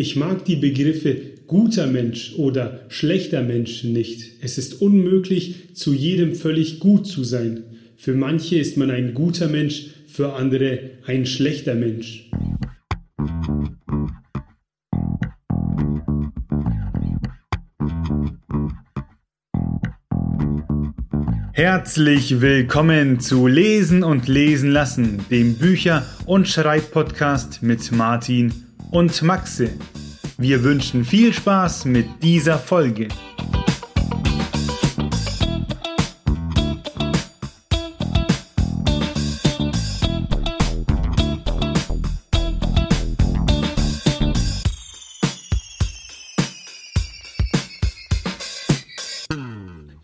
Ich mag die Begriffe guter Mensch oder schlechter Mensch nicht. Es ist unmöglich, zu jedem völlig gut zu sein. Für manche ist man ein guter Mensch, für andere ein schlechter Mensch. Herzlich willkommen zu Lesen und Lesen lassen, dem Bücher- und Schreibpodcast mit Martin und Maxe. Wir wünschen viel Spaß mit dieser Folge.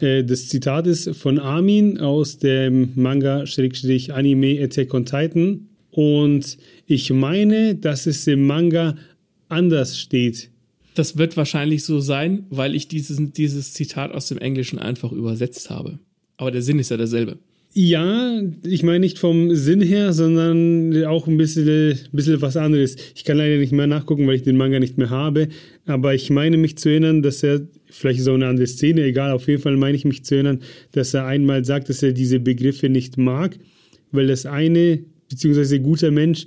Äh, das Zitat ist von Armin aus dem Manga-Anime Attack on Titan. Und ich meine, dass es im Manga anders steht. Das wird wahrscheinlich so sein, weil ich dieses, dieses Zitat aus dem Englischen einfach übersetzt habe. Aber der Sinn ist ja derselbe. Ja, ich meine nicht vom Sinn her, sondern auch ein bisschen, bisschen was anderes. Ich kann leider nicht mehr nachgucken, weil ich den Manga nicht mehr habe. Aber ich meine mich zu erinnern, dass er, vielleicht ist auch eine andere Szene, egal, auf jeden Fall meine ich mich zu erinnern, dass er einmal sagt, dass er diese Begriffe nicht mag, weil das eine, beziehungsweise guter Mensch,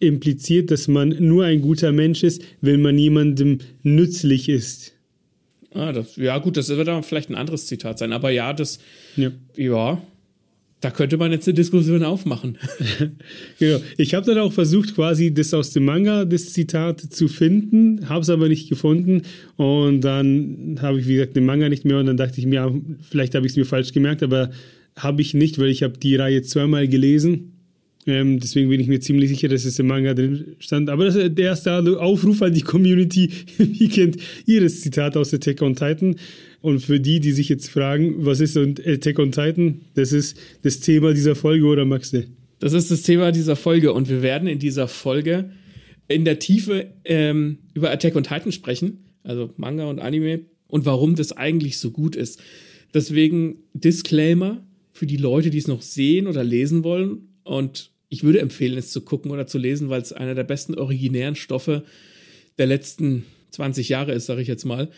impliziert, dass man nur ein guter Mensch ist, wenn man jemandem nützlich ist. Ah, das, ja, gut, das wird dann vielleicht ein anderes Zitat sein, aber ja, das, ja, ja da könnte man jetzt eine Diskussion aufmachen. genau. Ich habe dann auch versucht, quasi das aus dem Manga, das Zitat zu finden, habe es aber nicht gefunden. Und dann habe ich, wie gesagt, den Manga nicht mehr. Und dann dachte ich mir, vielleicht habe ich es mir falsch gemerkt, aber habe ich nicht, weil ich habe die Reihe zweimal gelesen. Ähm, deswegen bin ich mir ziemlich sicher, dass es im Manga drin stand. Aber das ist der erste Aufruf an die Community. Wie kennt ihr das Zitat aus Attack on Titan? Und für die, die sich jetzt fragen, was ist Attack on Titan? Das ist das Thema dieser Folge, oder Maxe? Das ist das Thema dieser Folge. Und wir werden in dieser Folge in der Tiefe ähm, über Attack on Titan sprechen. Also Manga und Anime. Und warum das eigentlich so gut ist. Deswegen Disclaimer für die Leute, die es noch sehen oder lesen wollen. Und ich würde empfehlen, es zu gucken oder zu lesen, weil es einer der besten originären Stoffe der letzten 20 Jahre ist, sage ich jetzt mal.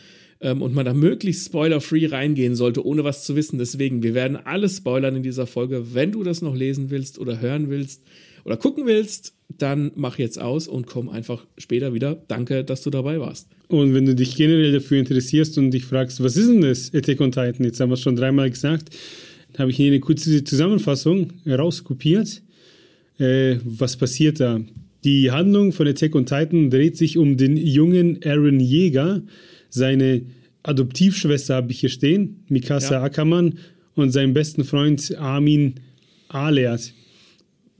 Ähm, und man da möglichst spoiler-free reingehen sollte, ohne was zu wissen. Deswegen, wir werden alles spoilern in dieser Folge. Wenn du das noch lesen willst oder hören willst oder gucken willst, dann mach jetzt aus und komm einfach später wieder. Danke, dass du dabei warst. Und wenn du dich generell dafür interessierst und dich fragst, was ist denn das Attack on Titan? Jetzt haben wir es schon dreimal gesagt. habe ich hier eine kurze Zusammenfassung rauskopiert äh, was passiert da? Die Handlung von Attack on Titan dreht sich um den jungen Aaron Jäger, seine Adoptivschwester habe ich hier stehen, Mikasa ja. Ackermann und seinen besten Freund Armin Alert,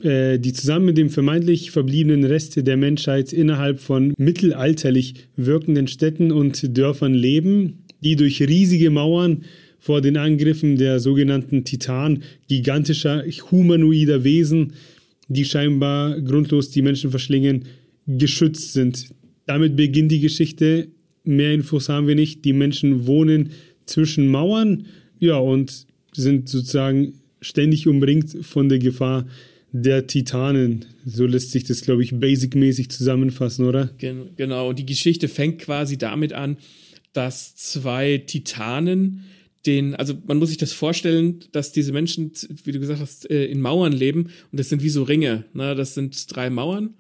äh, die zusammen mit dem vermeintlich verbliebenen Rest der Menschheit innerhalb von mittelalterlich wirkenden Städten und Dörfern leben, die durch riesige Mauern vor den Angriffen der sogenannten Titan, gigantischer humanoider Wesen die scheinbar grundlos die Menschen verschlingen, geschützt sind. Damit beginnt die Geschichte. Mehr Infos haben wir nicht. Die Menschen wohnen zwischen Mauern, ja, und sind sozusagen ständig umringt von der Gefahr der Titanen. So lässt sich das, glaube ich, basic-mäßig zusammenfassen, oder? Genau, und die Geschichte fängt quasi damit an, dass zwei Titanen den, also man muss sich das vorstellen, dass diese Menschen, wie du gesagt hast, äh, in Mauern leben und das sind wie so Ringe. Ne? Das sind drei Mauern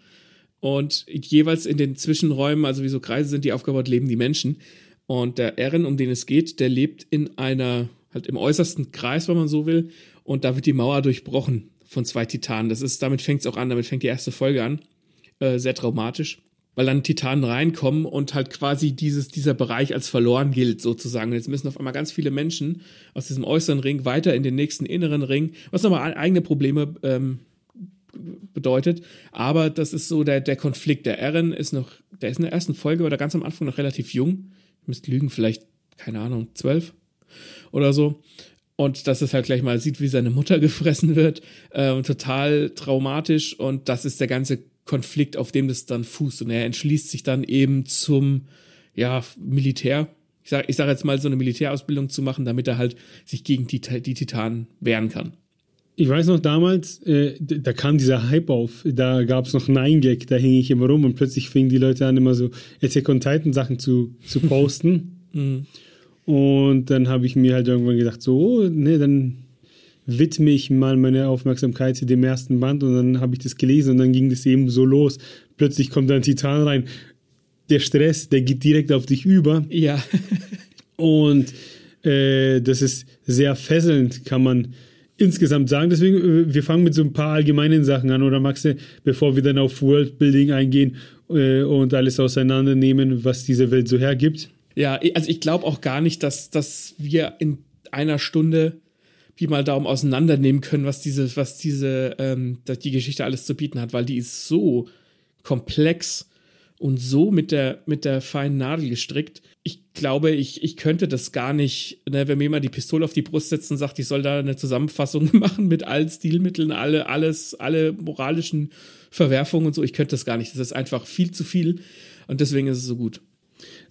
und jeweils in den Zwischenräumen, also wie so Kreise sind die aufgebaut, leben die Menschen. Und der Erin, um den es geht, der lebt in einer, halt im äußersten Kreis, wenn man so will, und da wird die Mauer durchbrochen von zwei Titanen. Das ist, damit fängt es auch an, damit fängt die erste Folge an. Äh, sehr traumatisch weil dann Titanen reinkommen und halt quasi dieses, dieser Bereich als verloren gilt, sozusagen. Jetzt müssen auf einmal ganz viele Menschen aus diesem äußeren Ring weiter in den nächsten inneren Ring, was nochmal eigene Probleme ähm, bedeutet. Aber das ist so der, der Konflikt. Der Eren ist noch, der ist in der ersten Folge oder ganz am Anfang noch relativ jung. Ich müsste lügen, vielleicht, keine Ahnung, zwölf oder so. Und dass es halt gleich mal sieht, wie seine Mutter gefressen wird. Ähm, total traumatisch. Und das ist der ganze Konflikt, auf dem das dann fußt. Und er entschließt sich dann eben zum, ja, Militär. Ich sage ich sag jetzt mal, so eine Militärausbildung zu machen, damit er halt sich gegen die, die Titanen wehren kann. ich weiß noch damals, äh, da kam dieser Hype auf, da gab es noch Nine Gag, da hing ich immer rum und plötzlich fingen die Leute an, immer so Attack on Titan Sachen zu, zu posten. Mhm. Und dann habe ich mir halt irgendwann gedacht, so, oh, ne, dann widme ich mal meine Aufmerksamkeit dem ersten Band und dann habe ich das gelesen und dann ging das eben so los. Plötzlich kommt da ein Titan rein. Der Stress, der geht direkt auf dich über. Ja. und äh, das ist sehr fesselnd, kann man insgesamt sagen. Deswegen, äh, wir fangen mit so ein paar allgemeinen Sachen an, oder Maxe, bevor wir dann auf Worldbuilding eingehen äh, und alles auseinandernehmen, was diese Welt so hergibt. Ja, also ich glaube auch gar nicht, dass, dass wir in einer Stunde wie mal Daumen auseinandernehmen können, was diese, was diese, ähm, die Geschichte alles zu bieten hat, weil die ist so komplex und so mit der, mit der feinen Nadel gestrickt. Ich glaube, ich, ich könnte das gar nicht, ne, wenn mir jemand die Pistole auf die Brust setzt und sagt, ich soll da eine Zusammenfassung machen mit allen Stilmitteln, alle, alles, alle moralischen Verwerfungen und so. Ich könnte das gar nicht. Das ist einfach viel zu viel und deswegen ist es so gut.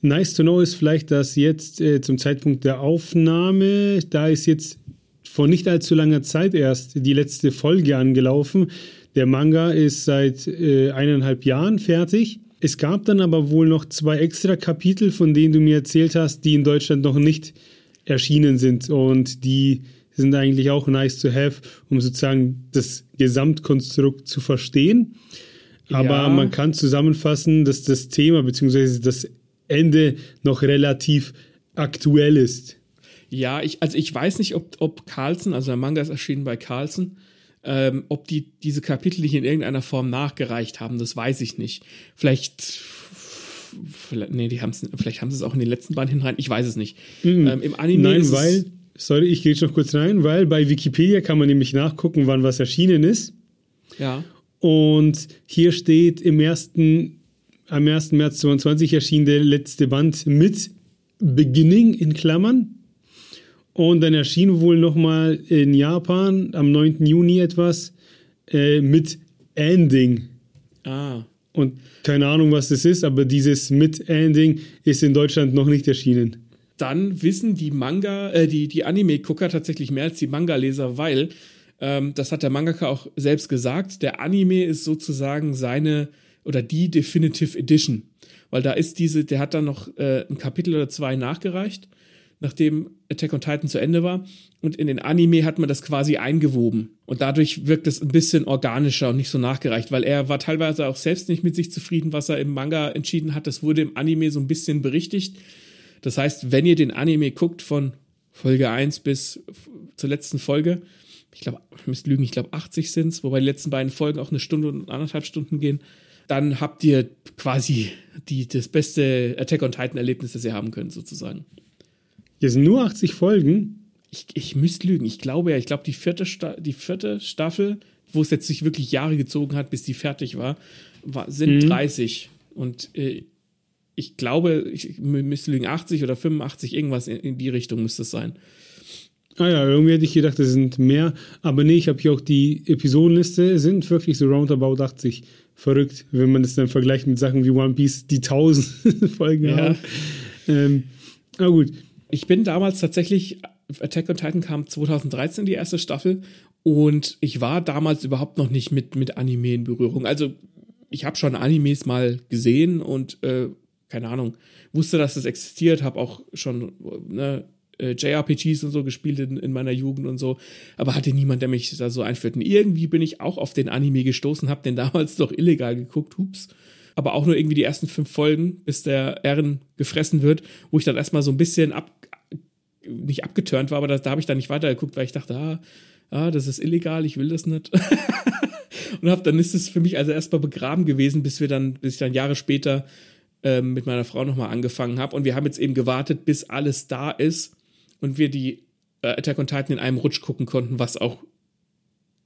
Nice to know ist vielleicht, dass jetzt äh, zum Zeitpunkt der Aufnahme, da ist jetzt vor nicht allzu langer Zeit erst die letzte Folge angelaufen. Der Manga ist seit äh, eineinhalb Jahren fertig. Es gab dann aber wohl noch zwei extra Kapitel, von denen du mir erzählt hast, die in Deutschland noch nicht erschienen sind. Und die sind eigentlich auch nice to have, um sozusagen das Gesamtkonstrukt zu verstehen. Aber ja. man kann zusammenfassen, dass das Thema bzw. das Ende noch relativ aktuell ist. Ja, ich, also ich weiß nicht, ob, ob Carlsen, also der Manga ist erschienen bei Carlsen, ähm, ob die diese Kapitel nicht in irgendeiner Form nachgereicht haben, das weiß ich nicht. Vielleicht, vielleicht nee, die haben's, vielleicht haben sie es auch in den letzten Band hinein, ich weiß es nicht. Mhm. Ähm, Im Anime Nein, weil, sorry, ich gehe jetzt noch kurz rein, weil bei Wikipedia kann man nämlich nachgucken, wann was erschienen ist. Ja. Und hier steht im ersten, am 1. März 2022 erschien der letzte Band mit Beginning in Klammern und dann erschien wohl nochmal in Japan am 9. Juni etwas äh, mit Ending. Ah. Und keine Ahnung, was das ist, aber dieses mit Ending ist in Deutschland noch nicht erschienen. Dann wissen die Manga, äh, die, die Anime-Gucker tatsächlich mehr als die Manga-Leser, weil, ähm, das hat der Mangaka auch selbst gesagt, der Anime ist sozusagen seine oder die Definitive Edition. Weil da ist diese, der hat dann noch äh, ein Kapitel oder zwei nachgereicht nachdem Attack on Titan zu Ende war. Und in den Anime hat man das quasi eingewoben. Und dadurch wirkt es ein bisschen organischer und nicht so nachgereicht, weil er war teilweise auch selbst nicht mit sich zufrieden, was er im Manga entschieden hat. Das wurde im Anime so ein bisschen berichtigt. Das heißt, wenn ihr den Anime guckt von Folge 1 bis zur letzten Folge, ich glaube, ich müsste lügen, ich glaube 80 sind es, wobei die letzten beiden Folgen auch eine Stunde und anderthalb Stunden gehen, dann habt ihr quasi die, das beste Attack on Titan Erlebnis, das ihr haben könnt, sozusagen. Hier sind nur 80 Folgen. Ich, ich müsste lügen. Ich glaube ja, ich glaube, die vierte, die vierte Staffel, wo es jetzt sich wirklich Jahre gezogen hat, bis die fertig war, war sind mhm. 30. Und äh, ich glaube, ich müsste lügen, 80 oder 85, irgendwas in, in die Richtung müsste es sein. Ah ja, irgendwie hätte ich gedacht, es sind mehr. Aber nee, ich habe hier auch die Episodenliste, sind wirklich so roundabout 80. Verrückt, wenn man das dann vergleicht mit Sachen wie One Piece, die 1000 Folgen ja. haben. Ähm, aber gut, ich bin damals tatsächlich, Attack on Titan kam 2013 die erste Staffel und ich war damals überhaupt noch nicht mit, mit Anime in Berührung. Also ich habe schon Animes mal gesehen und äh, keine Ahnung, wusste, dass das existiert, habe auch schon ne, äh, JRPGs und so gespielt in, in, meiner Jugend und so, aber hatte niemand, der mich da so einführt. Und irgendwie bin ich auch auf den Anime gestoßen, habe den damals doch illegal geguckt, hups aber auch nur irgendwie die ersten fünf Folgen, bis der Ehren gefressen wird, wo ich dann erstmal so ein bisschen ab, nicht abgeturnt war, aber das, da habe ich dann nicht weitergeguckt, weil ich dachte, ah, ah, das ist illegal, ich will das nicht. und hab, dann ist es für mich also erstmal begraben gewesen, bis wir dann, bis ich dann Jahre später ähm, mit meiner Frau nochmal angefangen habe. Und wir haben jetzt eben gewartet, bis alles da ist und wir die äh, Attack on Titan in einem Rutsch gucken konnten, was auch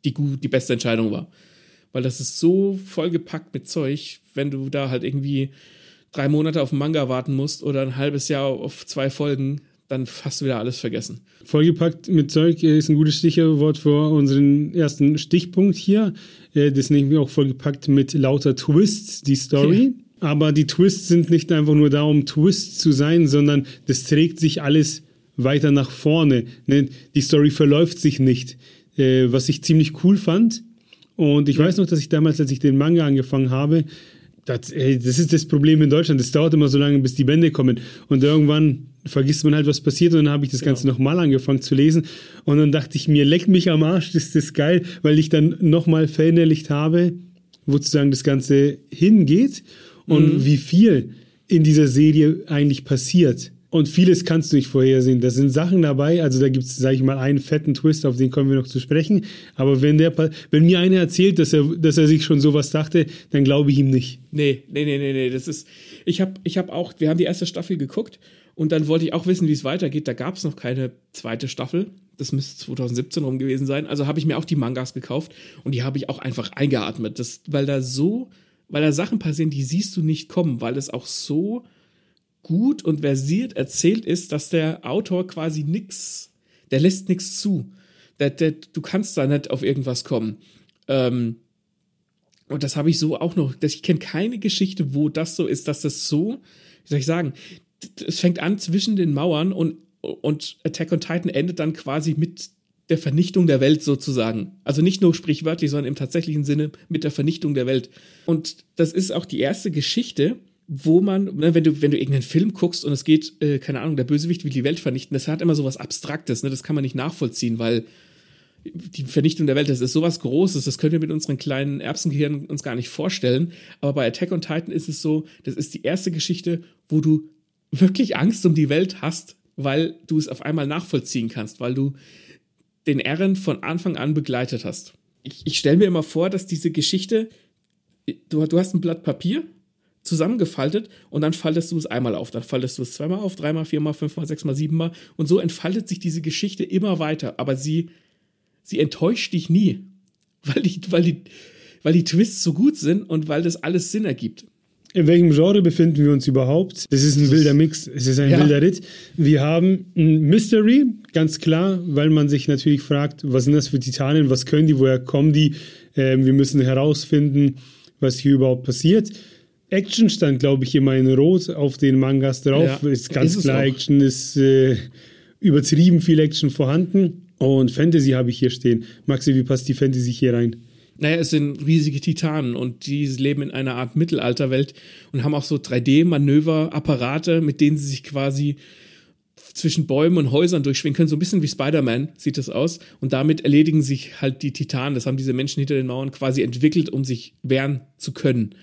die, die beste Entscheidung war weil das ist so vollgepackt mit Zeug, wenn du da halt irgendwie drei Monate auf einen Manga warten musst oder ein halbes Jahr auf zwei Folgen, dann hast du wieder alles vergessen. Vollgepackt mit Zeug ist ein gutes Stichwort für unseren ersten Stichpunkt hier. Äh, das nehmen wir auch vollgepackt mit lauter Twists, die Story. Ja. Aber die Twists sind nicht einfach nur da, um Twists zu sein, sondern das trägt sich alles weiter nach vorne. Ne? Die Story verläuft sich nicht äh, was ich ziemlich cool fand. Und ich weiß noch, dass ich damals, als ich den Manga angefangen habe, das, ey, das ist das Problem in Deutschland. Das dauert immer so lange, bis die Bände kommen. Und irgendwann vergisst man halt, was passiert. Und dann habe ich das genau. Ganze nochmal angefangen zu lesen. Und dann dachte ich mir, leck mich am Arsch, das ist das geil, weil ich dann nochmal verinnerlicht habe, wo sozusagen das Ganze hingeht und mhm. wie viel in dieser Serie eigentlich passiert. Und vieles kannst du nicht vorhersehen. Da sind Sachen dabei, also da gibt es, sage ich mal, einen fetten Twist, auf den kommen wir noch zu sprechen. Aber wenn der wenn mir einer erzählt, dass er, dass er sich schon sowas dachte, dann glaube ich ihm nicht. Nee, nee, nee, nee, nee. Das ist. Ich habe ich hab auch, wir haben die erste Staffel geguckt und dann wollte ich auch wissen, wie es weitergeht. Da gab es noch keine zweite Staffel. Das müsste 2017 rum gewesen sein. Also habe ich mir auch die Mangas gekauft und die habe ich auch einfach eingeatmet. Das, weil da so, weil da Sachen passieren, die siehst du nicht kommen, weil es auch so gut und versiert erzählt ist, dass der Autor quasi nix, der lässt nichts zu. Der, der, du kannst da nicht auf irgendwas kommen. Ähm, und das habe ich so auch noch, ich kenne keine Geschichte, wo das so ist, dass das so, wie soll ich sagen, es fängt an zwischen den Mauern und, und Attack on Titan endet dann quasi mit der Vernichtung der Welt sozusagen. Also nicht nur sprichwörtlich, sondern im tatsächlichen Sinne mit der Vernichtung der Welt. Und das ist auch die erste Geschichte, wo man, ne, wenn du, wenn du irgendeinen Film guckst und es geht, äh, keine Ahnung, der Bösewicht will die Welt vernichten, das hat immer so was Abstraktes, ne? Das kann man nicht nachvollziehen, weil die Vernichtung der Welt, das ist sowas Großes, das können wir mit unseren kleinen Erbsengehirnen uns gar nicht vorstellen. Aber bei Attack on Titan ist es so, das ist die erste Geschichte, wo du wirklich Angst um die Welt hast, weil du es auf einmal nachvollziehen kannst, weil du den Eren von Anfang an begleitet hast. Ich, ich stelle mir immer vor, dass diese Geschichte, du, du hast ein Blatt Papier zusammengefaltet und dann faltest du es einmal auf, dann faltest du es zweimal auf, dreimal, viermal, fünfmal, sechsmal, siebenmal und so entfaltet sich diese Geschichte immer weiter, aber sie, sie enttäuscht dich nie, weil die, weil die, weil die Twists so gut sind und weil das alles Sinn ergibt. In welchem Genre befinden wir uns überhaupt? Das ist ein wilder Mix, es ist ein ja. wilder Ritt. Wir haben ein Mystery, ganz klar, weil man sich natürlich fragt, was sind das für Titanen, was können die, woher kommen die? Ähm, wir müssen herausfinden, was hier überhaupt passiert. Action stand, glaube ich, immer in Rot auf den Mangas drauf. Ja, ist ganz ist klar, Action ist äh, übertrieben viel Action vorhanden. Und Fantasy habe ich hier stehen. Maxi, wie passt die Fantasy hier rein? Naja, es sind riesige Titanen und die leben in einer Art Mittelalterwelt und haben auch so 3D-Manöverapparate, mit denen sie sich quasi zwischen Bäumen und Häusern durchschwingen können. So ein bisschen wie Spider-Man sieht das aus. Und damit erledigen sich halt die Titanen. Das haben diese Menschen hinter den Mauern quasi entwickelt, um sich wehren zu können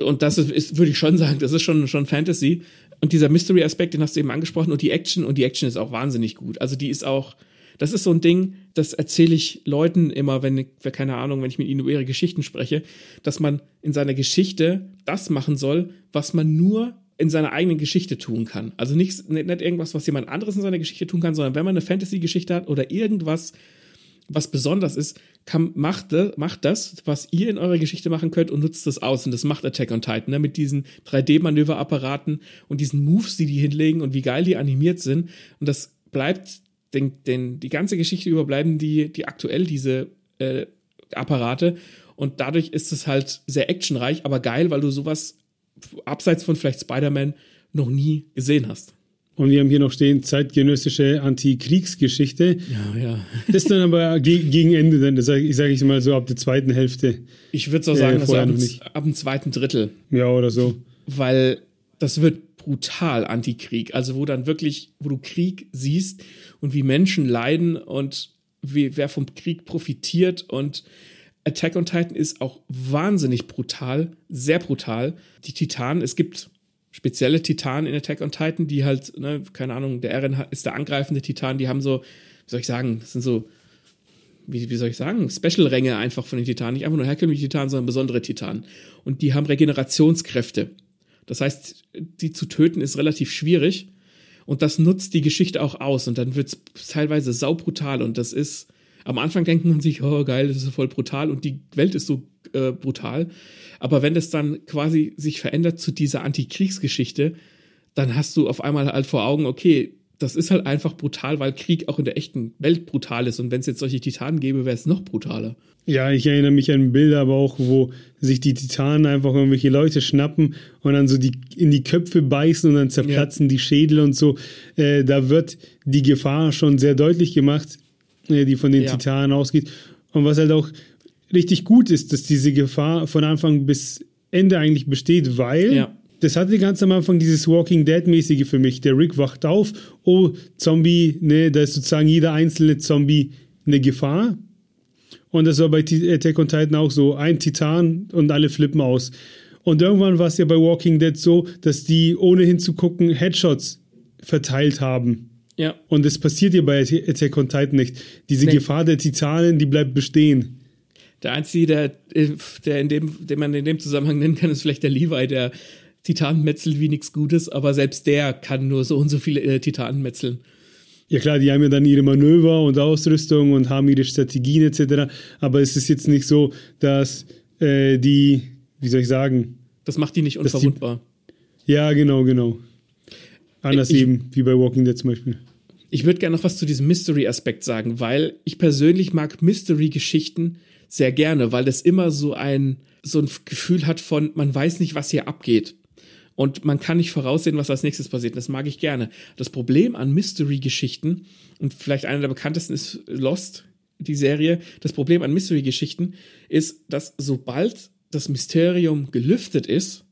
und das ist, ist, würde ich schon sagen, das ist schon, schon Fantasy. Und dieser Mystery-Aspekt, den hast du eben angesprochen, und die Action, und die Action ist auch wahnsinnig gut. Also die ist auch, das ist so ein Ding, das erzähle ich Leuten immer, wenn keine Ahnung, wenn ich mit ihnen über ihre Geschichten spreche, dass man in seiner Geschichte das machen soll, was man nur in seiner eigenen Geschichte tun kann. Also nicht, nicht irgendwas, was jemand anderes in seiner Geschichte tun kann, sondern wenn man eine Fantasy-Geschichte hat oder irgendwas, was besonders ist, kann, macht, macht das, was ihr in eurer Geschichte machen könnt und nutzt das aus. Und das macht Attack on Titan, ne? mit diesen 3D-Manöverapparaten und diesen Moves, die die hinlegen und wie geil die animiert sind. Und das bleibt, den, den, die ganze Geschichte über bleiben die, die aktuell, diese äh, Apparate. Und dadurch ist es halt sehr actionreich, aber geil, weil du sowas abseits von vielleicht Spider-Man noch nie gesehen hast. Und wir haben hier noch stehen, zeitgenössische Antikriegsgeschichte. Ja, ja. Das ist dann aber gegen Ende, dann, sage ich, sag ich mal so ab der zweiten Hälfte. Ich würde auch sagen, äh, also ab, ab dem zweiten Drittel. Ja, oder so. Weil das wird brutal Antikrieg. Also wo dann wirklich, wo du Krieg siehst und wie Menschen leiden und wie, wer vom Krieg profitiert und Attack on Titan ist auch wahnsinnig brutal, sehr brutal. Die Titanen, es gibt spezielle Titanen in Attack on Titan, die halt, ne, keine Ahnung, der Eren ist der angreifende Titan, die haben so, wie soll ich sagen, das sind so, wie, wie soll ich sagen, Special-Ränge einfach von den Titanen, nicht einfach nur herkömmliche Titanen, sondern besondere Titanen. Und die haben Regenerationskräfte. Das heißt, die zu töten ist relativ schwierig. Und das nutzt die Geschichte auch aus. Und dann wird es teilweise saubrutal. Und das ist, am Anfang denkt man sich, oh geil, das ist voll brutal. Und die Welt ist so äh, brutal. Aber wenn das dann quasi sich verändert zu dieser Antikriegsgeschichte, dann hast du auf einmal halt vor Augen, okay, das ist halt einfach brutal, weil Krieg auch in der echten Welt brutal ist. Und wenn es jetzt solche Titanen gäbe, wäre es noch brutaler. Ja, ich erinnere mich an Bilder, aber auch, wo sich die Titanen einfach irgendwelche Leute schnappen und dann so die in die Köpfe beißen und dann zerplatzen ja. die Schädel und so. Äh, da wird die Gefahr schon sehr deutlich gemacht. Äh, die von den Ja. Titanen ausgeht. Und was halt auch richtig gut ist, dass diese Gefahr von Anfang bis Ende eigentlich besteht, weil Ja. das hatte ganz am Anfang dieses Walking Dead-mäßige für mich. Der Rick wacht auf, oh, Zombie, ne, da ist sozusagen jeder einzelne Zombie eine Gefahr. Und das war bei Ti- Attack on Titan auch so. Ein Titan und alle flippen aus. Und irgendwann war es ja bei Walking Dead so, dass die ohne hinzugucken Headshots verteilt haben. Ja. Und das passiert ja bei Attack on Titan nicht. Diese Nee. Gefahr der Titanen, die bleibt bestehen. Der einzige, der, äh, der in dem, den man in dem Zusammenhang nennen kann, ist vielleicht der Levi, der Titanen metzelt wie nichts Gutes, aber selbst der kann nur so und so viele äh, Titanen metzeln. Ja klar, die haben ja dann ihre Manöver und Ausrüstung und haben ihre Strategien etc. Aber es ist jetzt nicht so, dass äh, die, wie soll ich sagen, Das macht die nicht Dass die- unverwundbar. ja genau, genau. Anders Ich- eben, wie bei Walking Dead zum Beispiel. Ich würde gerne noch was zu diesem Mystery-Aspekt sagen, weil ich persönlich mag Mystery-Geschichten sehr gerne, weil das immer so ein, so ein Gefühl hat von, man weiß nicht, was hier abgeht. Und man kann nicht voraussehen, was als nächstes passiert. Das mag ich gerne. Das Problem an Mystery-Geschichten, und vielleicht einer der bekanntesten ist Lost, die Serie, das Problem an Mystery-Geschichten ist, dass sobald das Mysterium gelüftet ist,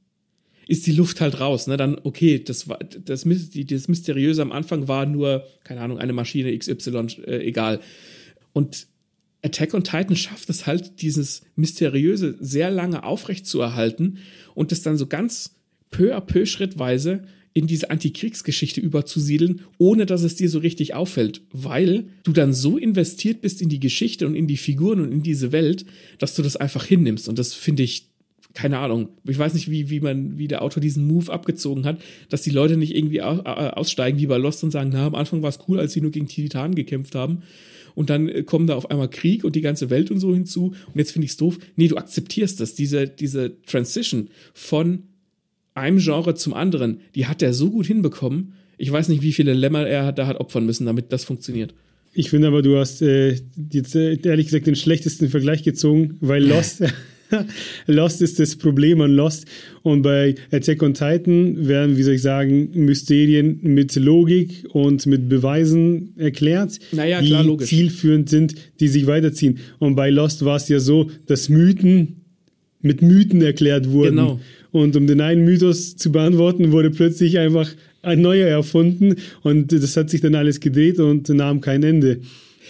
ist die Luft halt raus. Ne? Dann, okay, das, war, das, das Mysteriöse am Anfang war nur, keine Ahnung, eine Maschine XY, äh, egal. Und Attack on Titan schafft es halt, dieses Mysteriöse sehr lange aufrecht zu erhalten und das dann so ganz peu à peu schrittweise in diese Antikriegsgeschichte überzusiedeln, ohne dass es dir so richtig auffällt, weil du dann so investiert bist in die Geschichte und in die Figuren und in diese Welt, dass du das einfach hinnimmst. Und das finde ich keine Ahnung, ich weiß nicht, wie, wie man, wie der Autor diesen Move abgezogen hat, dass die Leute nicht irgendwie au- au- aussteigen wie bei Lost und sagen, na, am Anfang war es cool, als sie nur gegen Titanen gekämpft haben. Und dann äh, kommen da auf einmal Krieg und die ganze Welt und so hinzu. Und jetzt finde ich es doof. Nee, du akzeptierst das. Diese, diese Transition von einem Genre zum anderen, die hat er so gut hinbekommen. Ich weiß nicht, wie viele Lämmer er da hat opfern müssen, damit das funktioniert. Ich finde aber, du hast äh, jetzt äh, ehrlich gesagt den schlechtesten Vergleich gezogen, weil Lost, Lost ist das Problem an Lost. Und bei Attack on Titan werden, wie soll ich sagen, Mysterien mit Logik und mit Beweisen erklärt, Naja, die klar, zielführend sind, die sich weiterziehen. Und bei Lost war es ja so, dass Mythen mit Mythen erklärt wurden. Genau. Und um den einen Mythos zu beantworten, wurde plötzlich einfach ein neuer erfunden und das hat sich dann alles gedreht und nahm kein Ende.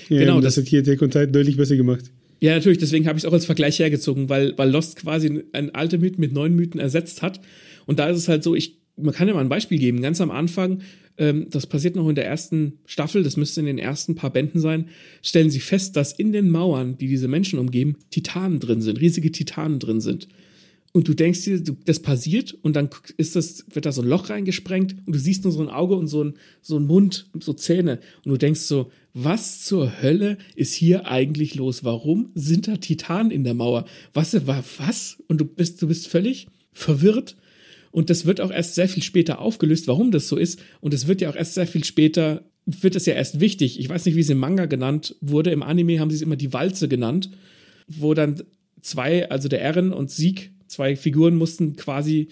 Genau, Ähm, das, das- hat hier Attack on Titan deutlich besser gemacht. Ja, natürlich, deswegen habe ich es auch als Vergleich hergezogen, weil, weil Lost quasi einen alten Mythen mit neuen Mythen ersetzt hat. Und da ist es halt so, ich, man kann ja mal ein Beispiel geben. Ganz am Anfang, ähm, das passiert noch in der ersten Staffel, das müsste in den ersten paar Bänden sein, stellen sie fest, dass in den Mauern, die diese Menschen umgeben, Titanen drin sind, riesige Titanen drin sind. Und du denkst dir, das passiert und dann ist das, wird da so ein Loch reingesprengt und du siehst nur so ein Auge und so ein, so ein Mund, so Zähne. Und du denkst so, was zur Hölle ist hier eigentlich los? Warum sind da Titanen in der Mauer? Was, war was? Und du bist, du bist völlig verwirrt. Und das wird auch erst sehr viel später aufgelöst, warum das so ist. Und es wird ja auch erst sehr viel später, wird es ja erst wichtig. Ich weiß nicht, wie es im Manga genannt wurde. Im Anime haben sie es immer die Walze genannt, wo dann zwei, also der Eren und Sieg, zwei Figuren mussten quasi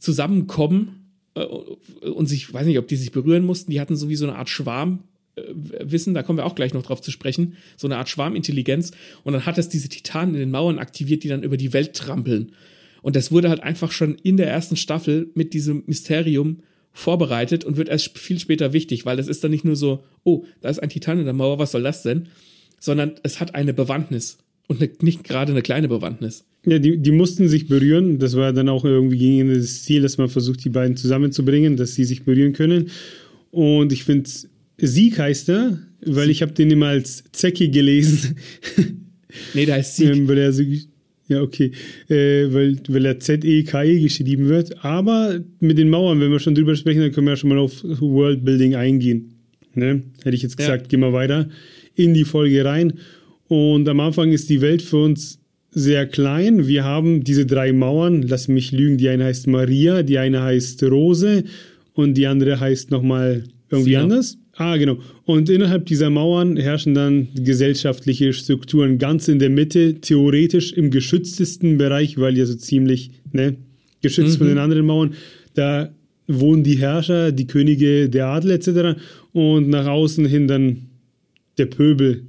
zusammenkommen äh, und sich, weiß nicht, ob die sich berühren mussten. Die hatten so wie so eine Art Schwarm. Äh, Wissen, da kommen wir auch gleich noch drauf zu sprechen, so eine Art Schwarmintelligenz. Und dann hat es diese Titanen in den Mauern aktiviert, die dann über die Welt trampeln. Und das wurde halt einfach schon in der ersten Staffel mit diesem Mysterium vorbereitet und wird erst viel später wichtig, weil das ist dann nicht nur so, oh, da ist ein Titan in der Mauer, was soll das denn? Sondern es hat eine Bewandtnis und eine, nicht gerade eine kleine Bewandtnis. Ja, die, die mussten sich berühren. Das war dann auch irgendwie gegen das Ziel, dass man versucht, die beiden zusammenzubringen, dass sie sich berühren können. Und ich finde, Sieg heißt er, weil ich habe den immer als Zecke gelesen. Nee, da ist Sieg. Ähm, weil er so, ja, okay, äh, weil, weil er Z-E-K-E geschrieben wird. Aber mit den Mauern, wenn wir schon drüber sprechen, dann können wir ja schon mal auf Worldbuilding eingehen. Ne? Hätte ich jetzt Ja. gesagt, gehen wir weiter in die Folge rein. Und am Anfang ist die Welt für uns sehr klein. Wir haben diese drei Mauern, lass mich lügen, die eine heißt Maria, die eine heißt Rose und die andere heißt nochmal irgendwie Sina. anders. Ah, genau. Und innerhalb dieser Mauern herrschen dann gesellschaftliche Strukturen ganz in der Mitte, theoretisch im geschütztesten Bereich, weil ja so ziemlich, ne, geschützt von den anderen Mauern. Da wohnen die Herrscher, die Könige, der Adel etc. Und nach außen hin dann der Pöbel,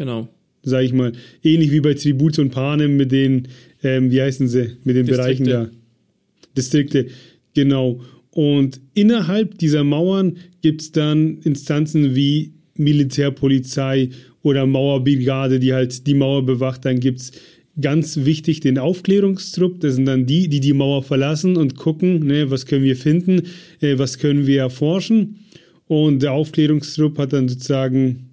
Genau. Sag ich mal. Ähnlich wie bei Tribut und Panem mit den, ähm, wie heißen sie, mit den Distrikte. Bereichen da. Distrikte, genau. Und innerhalb dieser Mauern gibt es dann Instanzen wie Militärpolizei oder Mauerbrigade, die halt die Mauer bewacht. Dann gibt es ganz wichtig den Aufklärungstrupp. Das sind dann die, die die Mauer verlassen und gucken, ne, was können wir finden, äh, was können wir erforschen. Und der Aufklärungstrupp hat dann sozusagen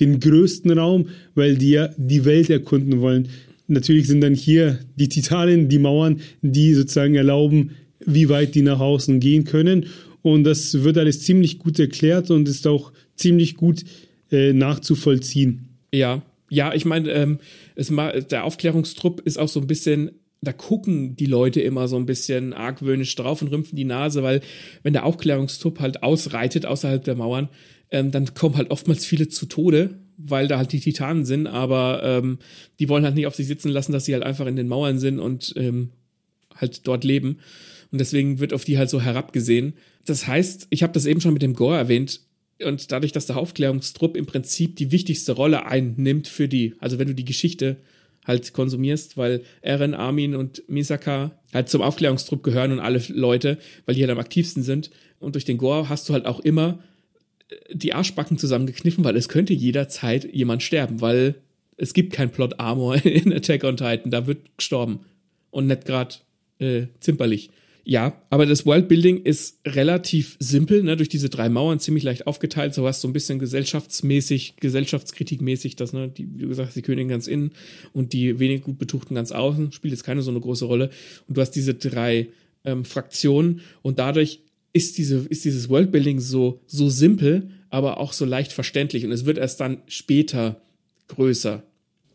den größten Raum, weil die ja die Welt erkunden wollen. Natürlich sind dann hier die Titanen, die Mauern, die sozusagen erlauben, wie weit die nach außen gehen können. Und das wird alles ziemlich gut erklärt und ist auch ziemlich gut äh, nachzuvollziehen. Ja, ja, ich meine, ähm, es der Aufklärungstrupp ist auch so ein bisschen, da gucken die Leute immer so ein bisschen argwöhnisch drauf und rümpfen die Nase, weil wenn der Aufklärungstrupp halt ausreitet außerhalb der Mauern, ähm, dann kommen halt oftmals viele zu Tode, weil da halt die Titanen sind, aber ähm, die wollen halt nicht auf sich sitzen lassen, dass sie halt einfach in den Mauern sind und ähm, halt dort leben. Und deswegen wird auf die halt so herabgesehen. Das heißt, ich habe das eben schon mit dem Gore erwähnt, und dadurch, dass der Aufklärungstrupp im Prinzip die wichtigste Rolle einnimmt für die, also wenn du die Geschichte halt konsumierst, weil Eren, Armin und Misaka halt zum Aufklärungstrupp gehören und alle Leute, weil die halt am aktivsten sind. Und durch den Gore hast du halt auch immer äh, die Arschbacken zusammengekniffen, weil es könnte jederzeit jemand sterben, weil es gibt kein Plot Armor in Attack on Titan, da wird gestorben. Und nicht gerade äh, zimperlich. Ja, aber das Worldbuilding ist relativ simpel, ne, durch diese drei Mauern ziemlich leicht aufgeteilt. So was so ein bisschen gesellschaftsmäßig, gesellschaftskritikmäßig, das, ne, die, wie du gesagt die Königin ganz innen und die wenig gut betuchten ganz außen, spielt jetzt keine so eine große Rolle. Und du hast diese drei ähm, Fraktionen und dadurch ist, diese, ist dieses Worldbuilding so, so simpel, aber auch so leicht verständlich. Und es wird erst dann später größer.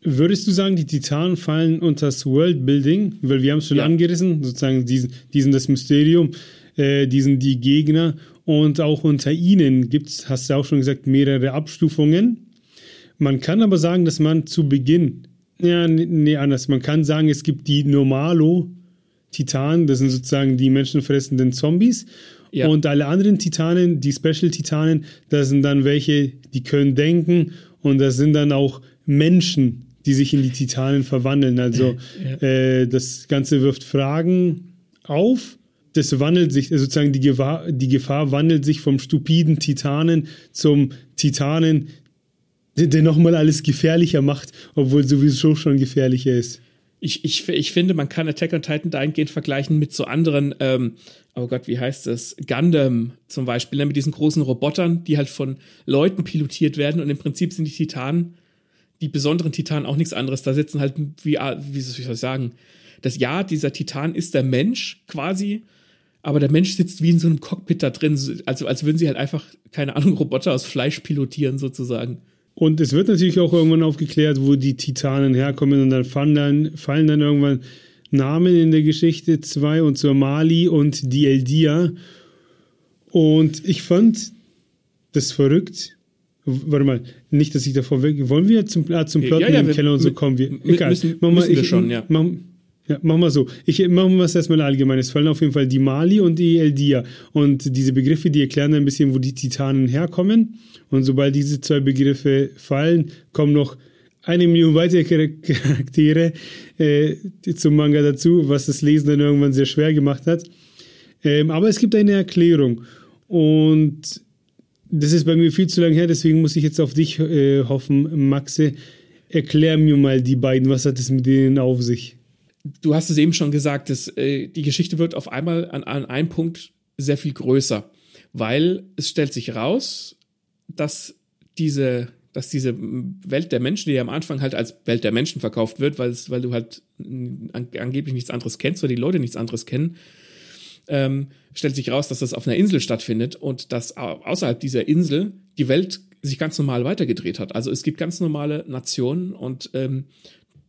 Würdest du sagen, die Titanen fallen unter das Worldbuilding? Weil wir haben es schon Ja. angerissen, sozusagen diesen, diesen das Mysterium, äh, diesen die Gegner und auch unter ihnen gibt es, hast du auch schon gesagt, mehrere Abstufungen. Man kann aber sagen, dass man zu Beginn, ja, nee, nee, anders, man kann sagen, es gibt die Normalo-Titanen, das sind sozusagen die menschenfressenden Zombies. Ja. Und alle anderen Titanen, die Special-Titanen, das sind dann welche, die können denken und das sind dann auch Menschen, die sich in die Titanen verwandeln. Also äh, das Ganze wirft Fragen auf. Das wandelt sich, also sozusagen die Gefahr, die Gefahr wandelt sich vom stupiden Titanen zum Titanen, der, der nochmal alles gefährlicher macht, obwohl sowieso schon gefährlicher ist. Ich, ich, ich finde, man kann Attack on Titan dahingehend vergleichen mit so anderen, ähm, oh Gott, wie heißt das? Gundam zum Beispiel, ne, mit diesen großen Robotern, die halt von Leuten pilotiert werden und im Prinzip sind die Titanen, die besonderen Titanen auch nichts anderes. Da sitzen halt, wie, wie soll ich sagen, das Ja, dieser Titan ist der Mensch quasi, aber der Mensch sitzt wie in so einem Cockpit da drin, also als würden sie halt einfach, keine Ahnung, Roboter aus Fleisch pilotieren sozusagen. Und es wird natürlich auch irgendwann aufgeklärt, wo die Titanen herkommen und dann fallen dann, fallen dann irgendwann Namen in der Geschichte, zwei und zur Mali und die Eldia. Und ich fand das verrückt. Warte mal, nicht, dass ich davor weg. Wollen wir zum, ah, zum Plot Ja, ja, dem wir- Keller und so kommen wir? Egal. müssen- mach mal, müssen wir ich, schon, ja. Mach, ja, machen wir so. Ich machen wir es erstmal allgemein. Es fallen auf jeden Fall die Mali und die Eldia. Und diese Begriffe, die erklären ein bisschen, wo die Titanen herkommen. Und sobald diese zwei Begriffe fallen, kommen noch eine Million weitere Char- Charaktere äh, zum Manga dazu, was das Lesen dann irgendwann sehr schwer gemacht hat. Ähm, aber es gibt eine Erklärung. Und das ist bei mir viel zu lange her, deswegen muss ich jetzt auf dich äh, hoffen, Maxe. Erklär mir mal die beiden, was hat es mit denen auf sich? du hast es eben schon gesagt, dass, äh, die Geschichte wird auf einmal an, an einem Punkt sehr viel größer, weil es stellt sich raus, dass diese, dass diese Welt der Menschen, die ja am Anfang halt als Welt der Menschen verkauft wird, weil, es, weil du halt an, angeblich nichts anderes kennst oder die Leute nichts anderes kennen, ähm, stellt sich raus, dass das auf einer Insel stattfindet und dass au- außerhalb dieser Insel die Welt sich ganz normal weitergedreht hat. Also es gibt ganz normale Nationen und ähm,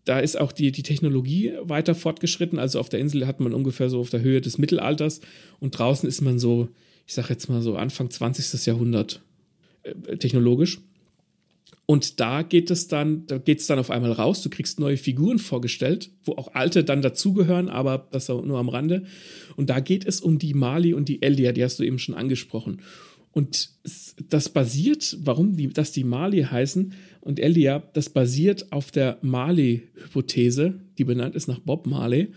da ist auch die, die Technologie weiter fortgeschritten. Also auf der Insel hat man ungefähr so auf der Höhe des Mittelalters und draußen ist man so, ich sag jetzt mal so Anfang 20. Jahrhundert äh, technologisch. Und da geht es dann, da geht es dann auf einmal raus. Du kriegst neue Figuren vorgestellt, wo auch alte dann dazugehören, aber das nur am Rande. Und da geht es um die Mali und die Eldia, die hast du eben schon angesprochen. Und das basiert, warum die, dass die Mali heißen und Elia, das basiert auf der Mali-Hypothese, die benannt ist nach Bob Marley.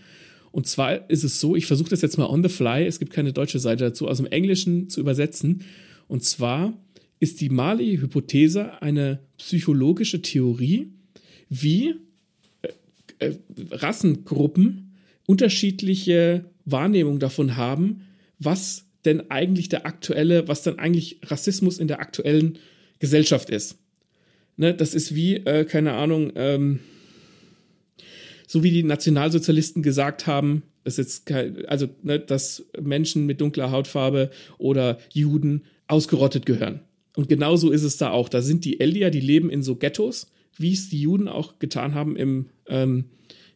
Und zwar ist es so, ich versuche das jetzt mal on the fly, es gibt keine deutsche Seite dazu, aus dem Englischen zu übersetzen. Und zwar ist die Mali-Hypothese eine psychologische Theorie, wie äh, äh, Rassengruppen unterschiedliche Wahrnehmungen davon haben, was denn eigentlich der aktuelle, was dann eigentlich Rassismus in der aktuellen Gesellschaft ist. Ne, das ist wie, äh, keine Ahnung, ähm, so wie die Nationalsozialisten gesagt haben, dass jetzt also ne, dass Menschen mit dunkler Hautfarbe oder Juden ausgerottet gehören. Und genauso ist es da auch. Da sind die Eldier, die leben in so Ghettos, wie es die Juden auch getan haben im ähm,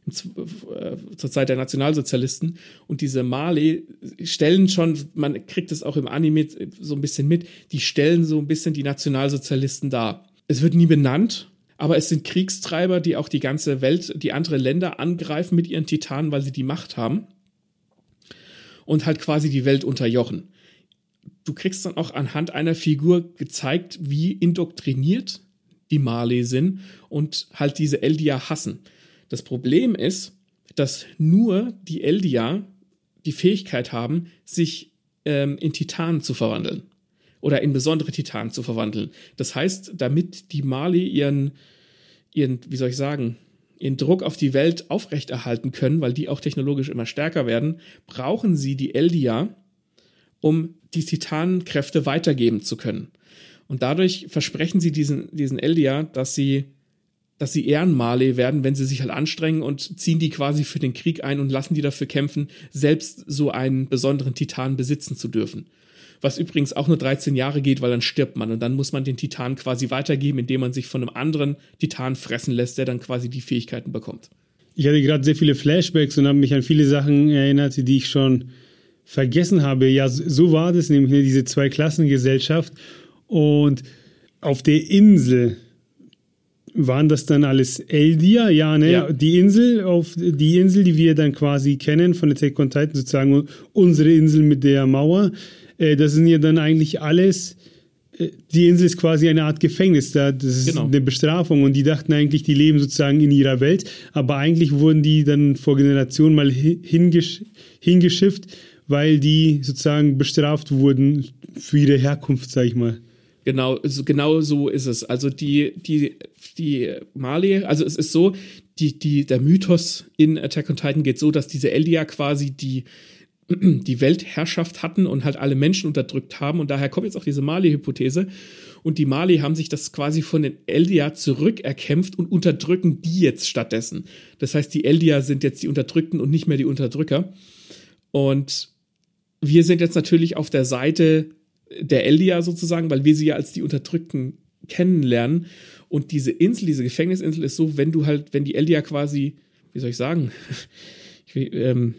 äh, zur Zeit der Nationalsozialisten. Und diese Mali stellen schon, man kriegt es auch im Anime so ein bisschen mit, die stellen so ein bisschen die Nationalsozialisten dar. Es wird nie benannt, aber es sind Kriegstreiber, die auch die ganze Welt, die andere Länder angreifen mit ihren Titanen, weil sie die Macht haben und halt quasi die Welt unterjochen. Du kriegst dann auch anhand einer Figur gezeigt, wie indoktriniert die Marley sind und halt diese Eldia hassen. Das Problem ist, dass nur die Eldia die Fähigkeit haben, sich ähm, in Titanen zu verwandeln. Oder in besondere Titanen zu verwandeln. Das heißt, damit die Mali ihren, ihren, wie soll ich sagen, ihren Druck auf die Welt aufrechterhalten können, weil die auch technologisch immer stärker werden, brauchen sie die Eldia, um die Titanenkräfte weitergeben zu können. Und dadurch versprechen sie diesen, diesen Eldia, dass sie dass sie Ehrenmale werden, wenn sie sich halt anstrengen und ziehen die quasi für den Krieg ein und lassen die dafür kämpfen, selbst so einen besonderen Titan besitzen zu dürfen. Was übrigens auch nur 13 Jahre geht, weil dann stirbt man und dann muss man den Titan quasi weitergeben, indem man sich von einem anderen Titan fressen lässt, der dann quasi die Fähigkeiten bekommt. Ich hatte gerade sehr viele Flashbacks und habe mich an viele Sachen erinnert, die ich schon vergessen habe. Ja, so war das nämlich, ne, diese Zweiklassengesellschaft. Und auf der Insel, waren das dann alles Eldia? Ja, ne? Ja. Die Insel, auf die Insel, die wir dann quasi kennen von Attack on Titan, sozusagen unsere Insel mit der Mauer. Äh, das sind ja dann eigentlich alles. Äh, die Insel ist quasi eine Art Gefängnis, das ist genau. eine Bestrafung und die dachten eigentlich, die leben sozusagen in ihrer Welt, aber eigentlich wurden die dann vor Generationen mal hingesch hingeschifft, weil die sozusagen bestraft wurden für ihre Herkunft, sag ich mal. Genau, genau so ist es. Also die, die, die Mali, also es ist so, die, die, der Mythos in Attack on Titan geht so, dass diese Eldia quasi die, die Weltherrschaft hatten und halt alle Menschen unterdrückt haben. Und daher kommt jetzt auch diese Mali-Hypothese. Und die Mali haben sich das quasi von den Eldia zurückerkämpft und unterdrücken die jetzt stattdessen. Das heißt, die Eldia sind jetzt die Unterdrückten und nicht mehr die Unterdrücker. Und wir sind jetzt natürlich auf der Seite der Eldia sozusagen, weil wir sie ja als die Unterdrückten kennenlernen. Und diese Insel, diese Gefängnisinsel ist so, wenn du halt, wenn die Eldia quasi, wie soll ich sagen, ich ähm,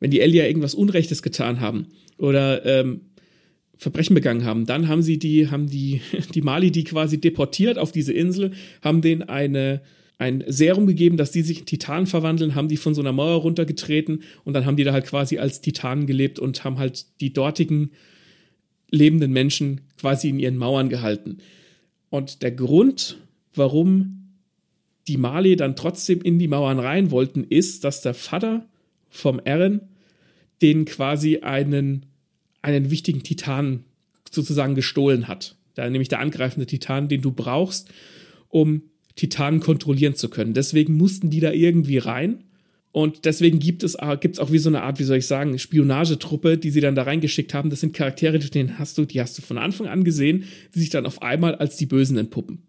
wenn die Eldia irgendwas Unrechtes getan haben oder ähm, Verbrechen begangen haben, dann haben sie die, haben die, die Mali die quasi deportiert auf diese Insel, haben denen eine, ein Serum gegeben, dass die sich in Titanen verwandeln, haben die von so einer Mauer runtergetreten und dann haben die da halt quasi als Titanen gelebt und haben halt die dortigen lebenden Menschen quasi in ihren Mauern gehalten. Und der Grund, warum die Mali dann trotzdem in die Mauern rein wollten, ist, dass der Vater vom Eren den quasi einen, einen wichtigen Titan sozusagen gestohlen hat. Da nämlich der angreifende Titan, den du brauchst, um Titanen kontrollieren zu können. Deswegen mussten die da irgendwie rein. Und deswegen gibt es gibt's auch wie so eine Art, wie soll ich sagen, Spionagetruppe, die sie dann da reingeschickt haben. Das sind Charaktere, die hast du, die hast du von Anfang an gesehen, die sich dann auf einmal als die Bösen entpuppen.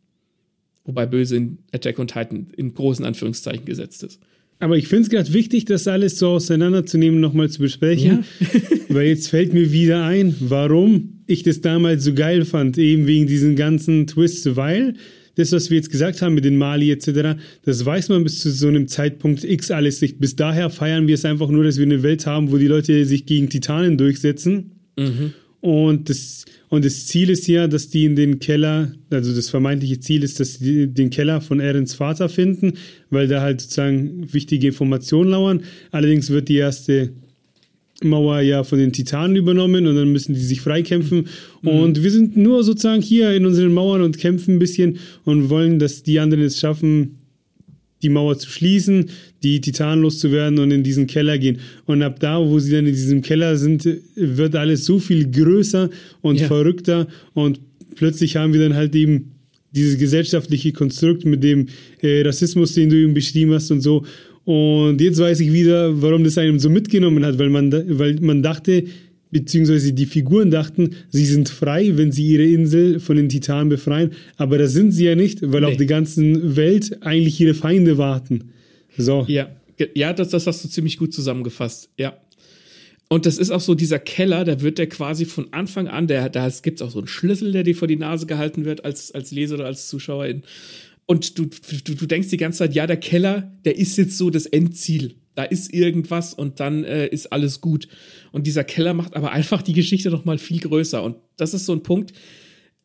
Wobei böse in Attack on Titan in großen Anführungszeichen gesetzt ist. Aber ich finde es gerade wichtig, das alles so auseinanderzunehmen, nochmal zu besprechen. Ja. weil jetzt fällt mir wieder ein, warum ich das damals so geil fand, eben wegen diesen ganzen Twists, weil das, was wir jetzt gesagt haben mit den Mali etc., das weiß man bis zu so einem Zeitpunkt X alles nicht. Bis daher feiern wir es einfach nur, dass wir eine Welt haben, wo die Leute sich gegen Titanen durchsetzen. Mhm. Und, das, und das Ziel ist ja, dass die in den Keller, also das vermeintliche Ziel ist, dass die den Keller von Erens Vater finden, weil da halt sozusagen wichtige Informationen lauern. Allerdings wird die erste Mauer ja von den Titanen übernommen und dann müssen die sich freikämpfen. Mhm. Und wir sind nur sozusagen hier in unseren Mauern und kämpfen ein bisschen und wollen, dass die anderen es schaffen, die Mauer zu schließen, die Titanen loszuwerden und in diesen Keller gehen. Und ab da, wo sie dann in diesem Keller sind, wird alles so viel größer und ja. verrückter und plötzlich haben wir dann halt eben dieses gesellschaftliche Konstrukt mit dem äh, Rassismus, den du eben beschrieben hast und so. Und jetzt weiß ich wieder, warum das einem so mitgenommen hat, weil man, weil man dachte, beziehungsweise die Figuren dachten, sie sind frei, wenn sie ihre Insel von den Titanen befreien. Aber das sind sie ja nicht, weil nee. auf die ganze Welt eigentlich ihre Feinde warten. So. Ja, ja das, das hast du ziemlich gut zusammengefasst. Ja. Und das ist auch so dieser Keller, da wird der quasi von Anfang an, der, da gibt es auch so einen Schlüssel, der dir vor die Nase gehalten wird als, als Leser oder als Zuschauerin. Und du, du, du denkst die ganze Zeit, ja, der Keller, der ist jetzt so das Endziel. Da ist irgendwas und dann äh, ist alles gut. Und dieser Keller macht aber einfach die Geschichte noch mal viel größer. Und das ist so ein Punkt,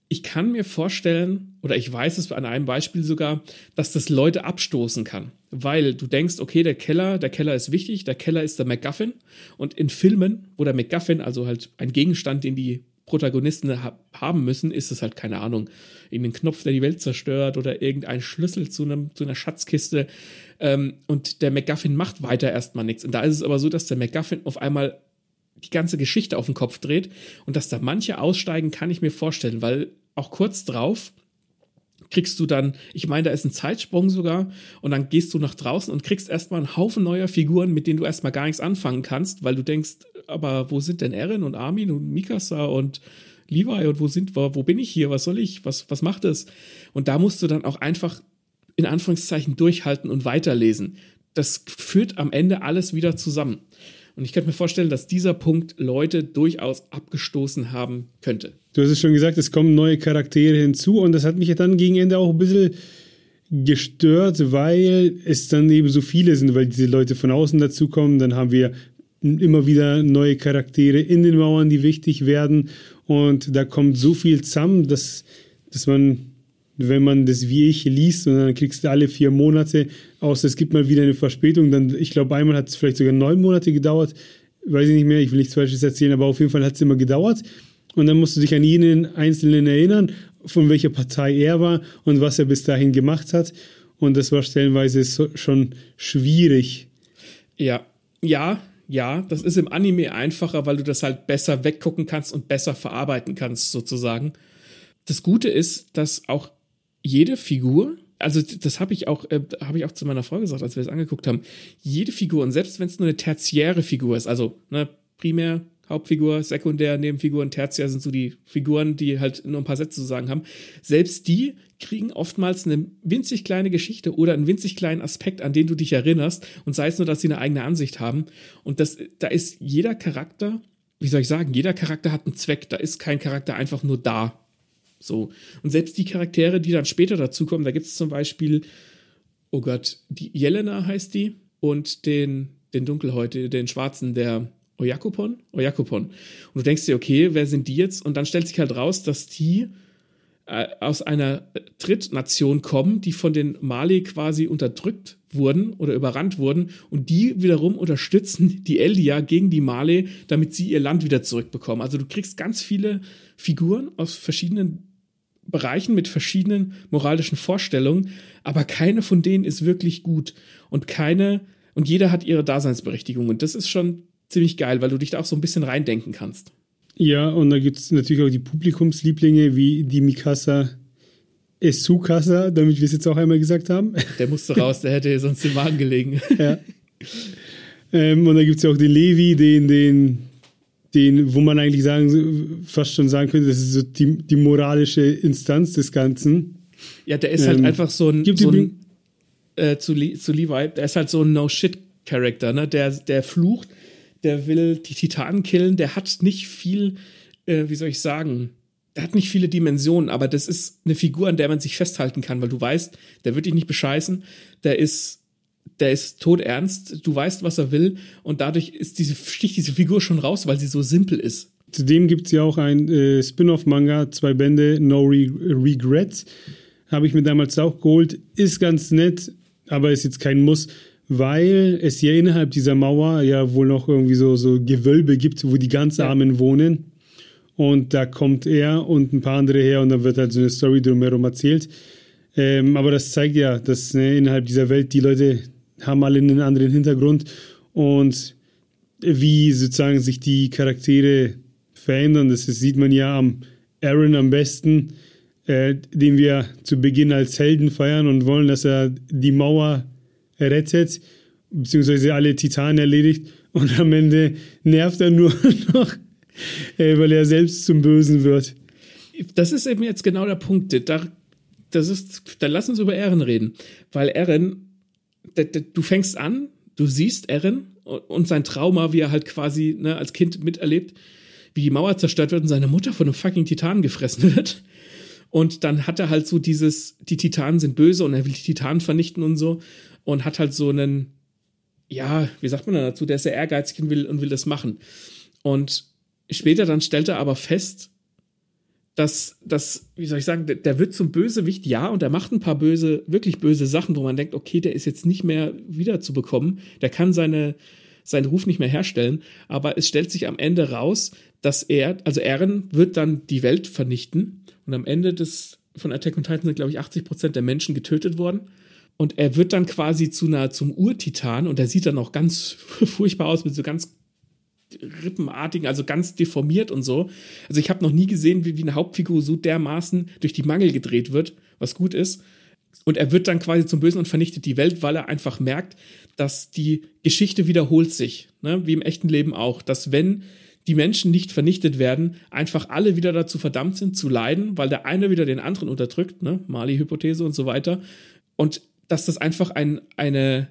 ich kann mir vorstellen, oder ich weiß es an einem Beispiel sogar, dass das Leute abstoßen kann. Weil du denkst, okay, der Keller, der Keller ist wichtig, der Keller ist der MacGuffin. Und in Filmen, wo der MacGuffin, also halt ein Gegenstand, den die Protagonisten ha haben müssen, ist es halt, keine Ahnung, irgendein Knopf, der die Welt zerstört oder irgendein Schlüssel zu, einem, zu einer Schatzkiste. Ähm, und der MacGuffin macht weiter erstmal nichts. Und da ist es aber so, dass der MacGuffin auf einmal die ganze Geschichte auf den Kopf dreht und dass da manche aussteigen, kann ich mir vorstellen, weil auch kurz drauf kriegst du dann, ich meine, da ist ein Zeitsprung sogar und dann gehst du nach draußen und kriegst erstmal einen Haufen neuer Figuren, mit denen du erstmal gar nichts anfangen kannst, weil du denkst, aber wo sind denn Eren und Armin und Mikasa und Levi und wo sind wir, wo bin ich hier, was soll ich, was, was macht es? Und da musst du dann auch einfach in Anführungszeichen durchhalten und weiterlesen. Das führt am Ende alles wieder zusammen. Und ich könnte mir vorstellen, dass dieser Punkt Leute durchaus abgestoßen haben könnte. Du hast es schon gesagt, es kommen neue Charaktere hinzu und das hat mich dann gegen Ende auch ein bisschen gestört, weil es dann eben so viele sind, weil diese Leute von außen dazukommen. Dann haben wir immer wieder neue Charaktere in den Mauern, die wichtig werden. Und da kommt so viel zusammen, dass, dass man wenn man das wie ich liest und dann kriegst du alle vier Monate, außer es gibt mal wieder eine Verspätung, dann, ich glaube, einmal hat es vielleicht sogar neun Monate gedauert, weiß ich nicht mehr, ich will nichts Falsches erzählen, aber auf jeden Fall hat es immer gedauert. Und dann musst du dich an jeden Einzelnen erinnern, von welcher Partei er war und was er bis dahin gemacht hat. Und das war stellenweise so, schon schwierig. Ja, ja, ja, das ist im Anime einfacher, weil du das halt besser weggucken kannst und besser verarbeiten kannst, sozusagen. Das Gute ist, dass auch jede Figur, also das habe ich auch, äh, habe ich auch zu meiner Frau gesagt, als wir es angeguckt haben, jede Figur, und selbst wenn es nur eine tertiäre Figur ist, also ne, primär Hauptfigur, Sekundär, Nebenfigur und Tertiär sind so die Figuren, die halt nur ein paar Sätze zu sagen haben. Selbst die kriegen oftmals eine winzig kleine Geschichte oder einen winzig kleinen Aspekt, an den du dich erinnerst und sei es nur, dass sie eine eigene Ansicht haben. Und das, da ist jeder Charakter, wie soll ich sagen, jeder Charakter hat einen Zweck. Da ist kein Charakter einfach nur da. So. Und selbst die Charaktere, die dann später dazukommen, da gibt es zum Beispiel, oh Gott, die Jelena heißt die und den, den Dunkelhäute, den Schwarzen, der Oyakupon? Oyakupon. Und du denkst dir, okay, wer sind die jetzt? Und dann stellt sich halt raus, dass die äh, aus einer Drittnation kommen, die von den Mali quasi unterdrückt wurden oder überrannt wurden und die wiederum unterstützen die Eldia gegen die Mali, damit sie ihr Land wieder zurückbekommen. Also du kriegst ganz viele Figuren aus verschiedenen Bereichen mit verschiedenen moralischen Vorstellungen, aber keine von denen ist wirklich gut und keine und jeder hat ihre Daseinsberechtigung und das ist schon ziemlich geil, weil du dich da auch so ein bisschen reindenken kannst. Ja, und da gibt es natürlich auch die Publikumslieblinge wie die Mikasa Esukasa, damit wir es jetzt auch einmal gesagt haben. Der musste raus, der hätte sonst im Wagen gelegen. ja. Ähm, und da gibt es ja auch den Levi, den, den den, wo man eigentlich sagen, fast schon sagen könnte, das ist so die, die moralische Instanz des Ganzen. Ja, der ist halt ähm, einfach so ein, so ein äh, zu, zu Levi, der ist halt so ein No-Shit-Charakter, ne? Der, der flucht, der will die Titanen killen, der hat nicht viel, äh, wie soll ich sagen, der hat nicht viele Dimensionen, aber das ist eine Figur, an der man sich festhalten kann, weil du weißt, der wird dich nicht bescheißen, der ist der ist todernst, du weißt, was er will und dadurch ist diese, sticht diese Figur schon raus, weil sie so simpel ist. Zudem gibt es ja auch ein äh, Spin-off-Manga, zwei Bände, No Re Regrets. Habe ich mir damals auch geholt. Ist ganz nett, aber ist jetzt kein Muss, weil es ja innerhalb dieser Mauer ja wohl noch irgendwie so, so Gewölbe gibt, wo die ganz Ja. Armen wohnen. Und da kommt er und ein paar andere her und dann wird halt so eine Story drumherum erzählt. Ähm, aber das zeigt ja, dass ne, innerhalb dieser Welt die Leute haben alle einen anderen Hintergrund und wie sozusagen sich die Charaktere verändern. Das sieht man ja am Aaron am besten, äh, den wir zu Beginn als Helden feiern und wollen, dass er die Mauer rettet, beziehungsweise alle Titanen erledigt und am Ende nervt er nur noch, äh, weil er selbst zum Bösen wird. Das ist eben jetzt genau der Punkt. Da, das ist, da lass uns über Ehren reden. Weil da, du fängst an, du siehst Ehren und sein Trauma, wie er halt quasi ne, als Kind miterlebt, wie die Mauer zerstört wird und seine Mutter von einem fucking Titan gefressen wird. Und dann hat er halt so dieses, die Titanen sind böse und er will die Titanen vernichten und so. Und hat halt so einen, ja, wie sagt man da dazu, der ist sehr ehrgeizig und will, und will das machen. Und später dann stellt er aber fest, dass, dass, wie soll ich sagen, der, der wird zum Bösewicht, ja, und er macht ein paar böse, wirklich böse Sachen, wo man denkt, okay, der ist jetzt nicht mehr wiederzubekommen, der kann seine, seinen Ruf nicht mehr herstellen, aber es stellt sich am Ende raus, dass er, also Eren wird dann die Welt vernichten. Und am Ende des, von Attack on Titan sind, glaube ich, 80 Prozent der Menschen getötet worden. Und er wird dann quasi zu einer, zum Urtitan. Und er sieht dann auch ganz furchtbar aus mit so ganz rippenartigen, also ganz deformiert und so. Also ich habe noch nie gesehen, wie, wie eine Hauptfigur so dermaßen durch die Mangel gedreht wird, was gut ist. Und er wird dann quasi zum Bösen und vernichtet die Welt, weil er einfach merkt, dass die Geschichte wiederholt sich, ne? wie im echten Leben auch, dass wenn die Menschen nicht vernichtet werden, einfach alle wieder dazu verdammt sind zu leiden, weil der eine wieder den anderen unterdrückt, ne? Mali-Hypothese und so weiter. Und dass das einfach ein, eine,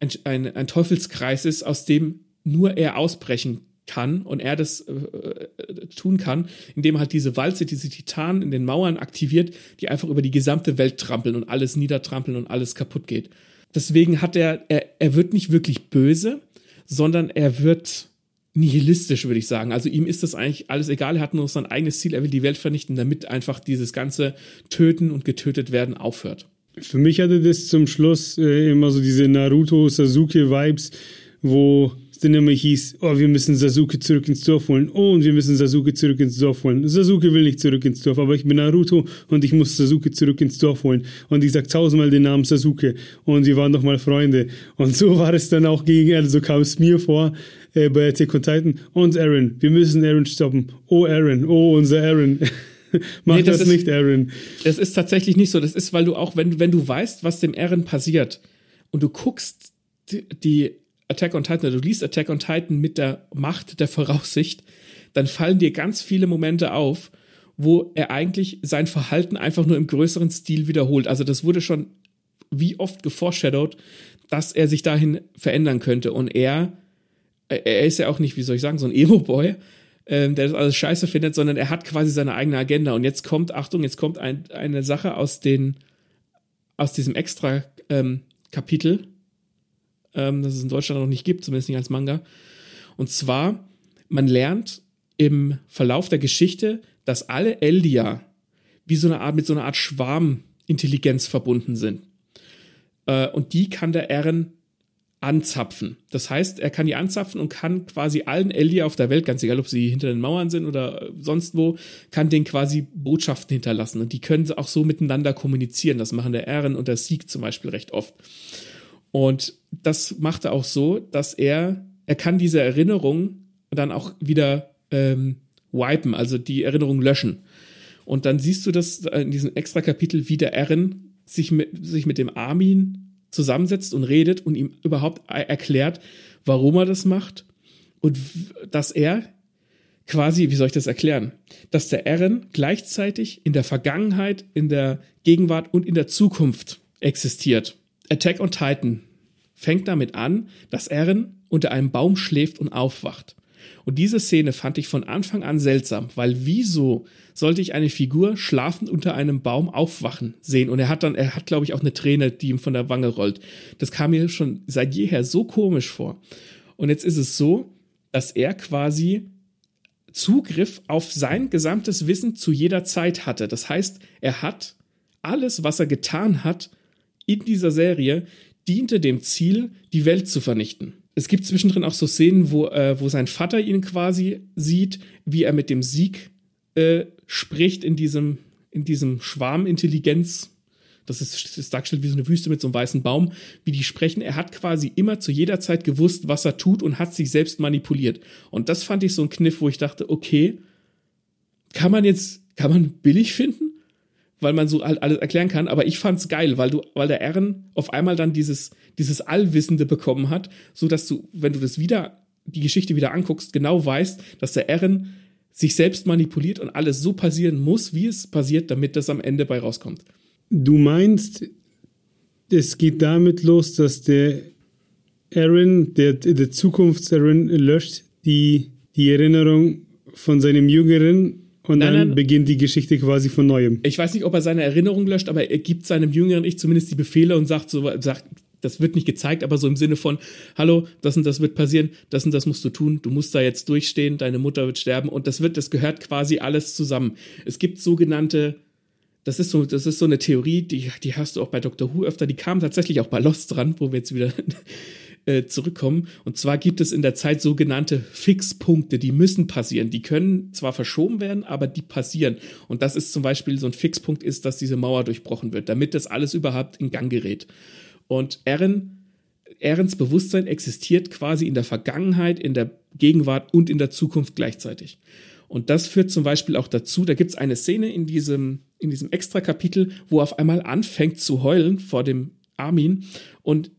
ein, ein, ein Teufelskreis ist, aus dem nur er ausbrechen kann und er das äh, äh, tun kann, indem er halt diese Walze, diese Titanen in den Mauern aktiviert, die einfach über die gesamte Welt trampeln und alles niedertrampeln und alles kaputt geht. Deswegen hat er, er, er wird nicht wirklich böse, sondern er wird nihilistisch, würde ich sagen. Also ihm ist das eigentlich alles egal, er hat nur sein eigenes Ziel, er will die Welt vernichten, damit einfach dieses ganze Töten und getötet werden aufhört. Für mich hatte das zum Schluss äh, immer so diese Naruto-Sasuke-Vibes, wo dann immer hieß, oh, wir müssen Sasuke zurück ins Dorf holen. Oh, und wir müssen Sasuke zurück ins Dorf holen. Sasuke will nicht zurück ins Dorf, aber ich bin Naruto und ich muss Sasuke zurück ins Dorf holen. Und ich sag tausendmal den Namen Sasuke und wir waren doch mal Freunde. Und so war es dann auch gegen Eren. So kam es mir vor äh, bei Attack on Titan. Und Aaron, wir müssen Aaron stoppen. Oh, Aaron, oh, unser Aaron. Mach Nee, das das, ist- nicht, Aaron. Das ist tatsächlich nicht so. Das ist, weil du auch, wenn, du- wenn du weißt, was dem Eren passiert und du guckst die, die Attack on Titan, oder du liest Attack on Titan mit der Macht der Voraussicht, dann fallen dir ganz viele Momente auf, wo er eigentlich sein Verhalten einfach nur im größeren Stil wiederholt. Also das wurde schon wie oft geforeshadowed, dass er sich dahin verändern könnte. Und er, er ist ja auch nicht, wie soll ich sagen, so ein Emo-Boy, ähm, der das alles scheiße findet, sondern er hat quasi seine eigene Agenda. Und jetzt kommt, Achtung, jetzt kommt ein, eine Sache aus den, aus diesem extra ähm, Kapitel, ähm, das es in Deutschland noch nicht gibt, zumindest nicht als Manga. Und zwar, man lernt im Verlauf der Geschichte, dass alle Eldia wie so eine Art, mit so einer Art Schwarmintelligenz verbunden sind. Äh, und die kann der Eren anzapfen. Das heißt, er kann die anzapfen und kann quasi allen Eldia auf der Welt, ganz egal, ob sie hinter den Mauern sind oder äh, sonst wo, kann denen quasi Botschaften hinterlassen. Und die können auch so miteinander kommunizieren. Das machen der Eren und der Sieg zum Beispiel recht oft. Und das macht er auch so, dass er, er kann diese Erinnerung dann auch wieder ähm, wipen, also die Erinnerung löschen. Und dann siehst du das in diesem extra Kapitel, wie der Eren sich mit, sich mit dem Armin zusammensetzt und redet und ihm überhaupt e- erklärt, warum er das macht und dass er quasi, wie soll ich das erklären, dass der Eren gleichzeitig in der Vergangenheit, in der Gegenwart und in der Zukunft existiert. Attack on Titan fängt damit an, dass Eren unter einem Baum schläft und aufwacht. Und diese Szene fand ich von Anfang an seltsam, weil wieso sollte ich eine Figur schlafend unter einem Baum aufwachen sehen? Und er hat dann, er hat, glaube ich, auch eine Träne, die ihm von der Wange rollt. Das kam mir schon seit jeher so komisch vor. Und jetzt ist es so, dass er quasi Zugriff auf sein gesamtes Wissen zu jeder Zeit hatte. Das heißt, er hat alles, was er getan hat in dieser Serie, diente dem Ziel, die Welt zu vernichten. Es gibt zwischendrin auch so Szenen, wo, äh, wo sein Vater ihn quasi sieht, wie er mit dem Sieg äh, spricht in diesem, in diesem Schwarmintelligenz. Das ist, das ist dargestellt wie so eine Wüste mit so einem weißen Baum, wie die sprechen. Er hat quasi immer zu jeder Zeit gewusst, was er tut und hat sich selbst manipuliert. Und das fand ich so ein Kniff, wo ich dachte, okay, kann man jetzt, kann man billig finden? Weil man so halt alles erklären kann. Aber ich fand's geil, weil du, weil der Aaron auf einmal dann dieses, dieses Allwissende bekommen hat, so dass du, wenn du das wieder, die Geschichte wieder anguckst, genau weißt, dass der Aaron sich selbst manipuliert und alles so passieren muss, wie es passiert, damit das am Ende bei rauskommt. Du meinst, es geht damit los, dass der Aaron, der, der Zukunfts-Aaron, löscht die, die Erinnerung von seinem Jüngeren und nein, dann nein, beginnt die Geschichte quasi von neuem. Ich weiß nicht, ob er seine Erinnerung löscht, aber er gibt seinem jüngeren Ich zumindest die Befehle und sagt so, sagt, das wird nicht gezeigt, aber so im Sinne von, hallo, das und das wird passieren, das und das musst du tun, du musst da jetzt durchstehen, deine Mutter wird sterben und das wird, das gehört quasi alles zusammen. Es gibt sogenannte, das ist so, das ist so eine Theorie, die, die hast du auch bei Dr. Who öfter, die kam tatsächlich auch bei Lost dran, wo wir jetzt wieder äh, zurückkommen. Und zwar gibt es in der Zeit sogenannte Fixpunkte, die müssen passieren. Die können zwar verschoben werden, aber die passieren. Und das ist zum Beispiel so ein Fixpunkt ist, dass diese Mauer durchbrochen wird, damit das alles überhaupt in Gang gerät. Und Aaron Aarons Bewusstsein existiert quasi in der Vergangenheit, in der Gegenwart und in der Zukunft gleichzeitig. Und das führt zum Beispiel auch dazu, da gibt es eine Szene in diesem, in diesem Extra-Kapitel, wo auf einmal anfängt zu heulen vor dem Armin und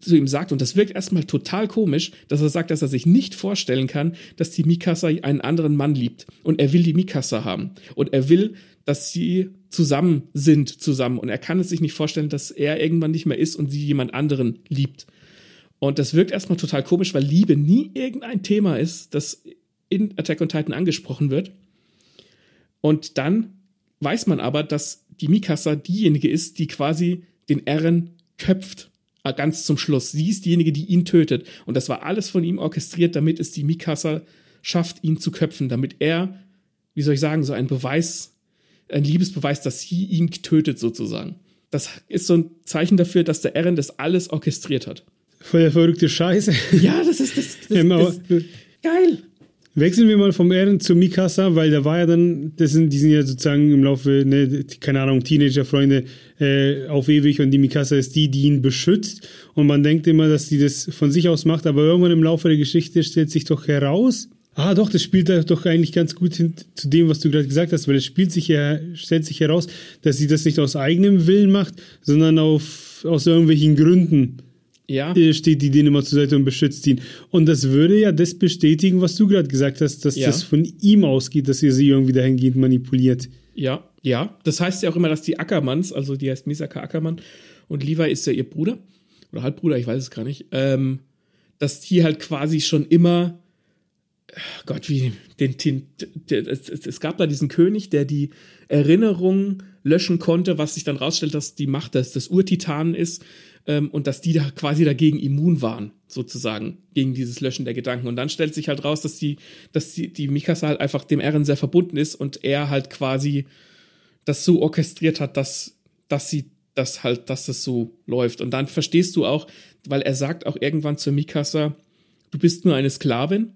zu ihm sagt, und das wirkt erstmal total komisch, dass er sagt, dass er sich nicht vorstellen kann, dass die Mikasa einen anderen Mann liebt. Und er will die Mikasa haben. Und er will, dass sie zusammen sind, zusammen. Und er kann es sich nicht vorstellen, dass er irgendwann nicht mehr ist und sie jemand anderen liebt. Und das wirkt erstmal total komisch, weil Liebe nie irgendein Thema ist, das in Attack on Titan angesprochen wird. Und dann weiß man aber, dass die Mikasa diejenige ist, die quasi den Eren köpft ganz zum Schluss. Sie ist diejenige, die ihn tötet. Und das war alles von ihm orchestriert, damit es die Mikasa schafft, ihn zu köpfen, damit er, wie soll ich sagen, so ein Beweis, ein Liebesbeweis, dass sie ihn tötet, sozusagen. Das ist so ein Zeichen dafür, dass der Eren das alles orchestriert hat. Voll der verrückte Scheiße. Ja, das ist das. das, das, das geil. Wechseln wir mal vom Eren zu Mikasa, weil da war ja dann, das sind, die sind ja sozusagen im Laufe, ne, keine Ahnung, Teenager-Freunde äh, auf ewig und die Mikasa ist die, die ihn beschützt. Und man denkt immer, dass die das von sich aus macht, aber irgendwann im Laufe der Geschichte stellt sich doch heraus, ah doch, das spielt doch eigentlich ganz gut hin, zu dem, was du gerade gesagt hast, weil es spielt sich ja, stellt sich heraus, dass sie das nicht aus eigenem Willen macht, sondern auf, aus irgendwelchen Gründen ja. steht die denen immer zur Seite und beschützt ihn. Und das würde ja das bestätigen, was du gerade gesagt hast, dass ja. das von ihm ausgeht, dass er sie irgendwie dahingehend manipuliert. Ja, ja. Das heißt ja auch immer, dass die Ackermanns, also die heißt Misaka Ackermann und Levi ist ja ihr Bruder oder Halbbruder, ich weiß es gar nicht, ähm, dass die halt quasi schon immer Gott, wie den, den, den es, es, gab da diesen König, der die Erinnerung löschen konnte, was sich dann rausstellt, dass die Macht des, des Urtitanen ist ähm, und dass die da quasi dagegen immun waren, sozusagen, gegen dieses Löschen der Gedanken. Und dann stellt sich halt raus, dass die, dass die, die Mikasa halt einfach dem Eren sehr verbunden ist und er halt quasi das so orchestriert hat, dass, dass sie das halt, dass das so läuft. Und dann verstehst du auch, weil er sagt auch irgendwann zu Mikasa, du bist nur eine Sklavin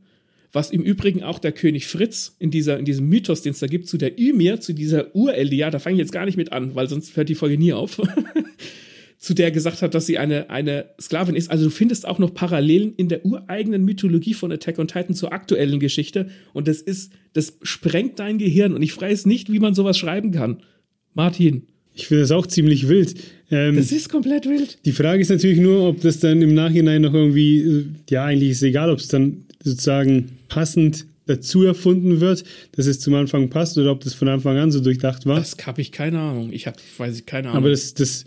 was im Übrigen auch der König Fritz in, dieser, in diesem Mythos, den es da gibt, zu der Ymir, zu dieser Urelia, da fange ich jetzt gar nicht mit an, weil sonst hört die Folge nie auf. zu der gesagt hat, dass sie eine, eine Sklavin ist. Also du findest auch noch Parallelen in der ureigenen Mythologie von Attack on Titan zur aktuellen Geschichte. Und das ist, das sprengt dein Gehirn. Und ich weiß nicht, wie man sowas schreiben kann. Martin. Ich finde das auch ziemlich wild. Ähm, das ist komplett wild. Die Frage ist natürlich nur, ob das dann im Nachhinein noch irgendwie, äh, ja, eigentlich ist es egal, ob es dann sozusagen passend dazu erfunden wird, dass es zum Anfang passt oder ob das von Anfang an so durchdacht war. Das habe ich keine Ahnung. Ich habe, weiß ich keine Ahnung. Aber das, das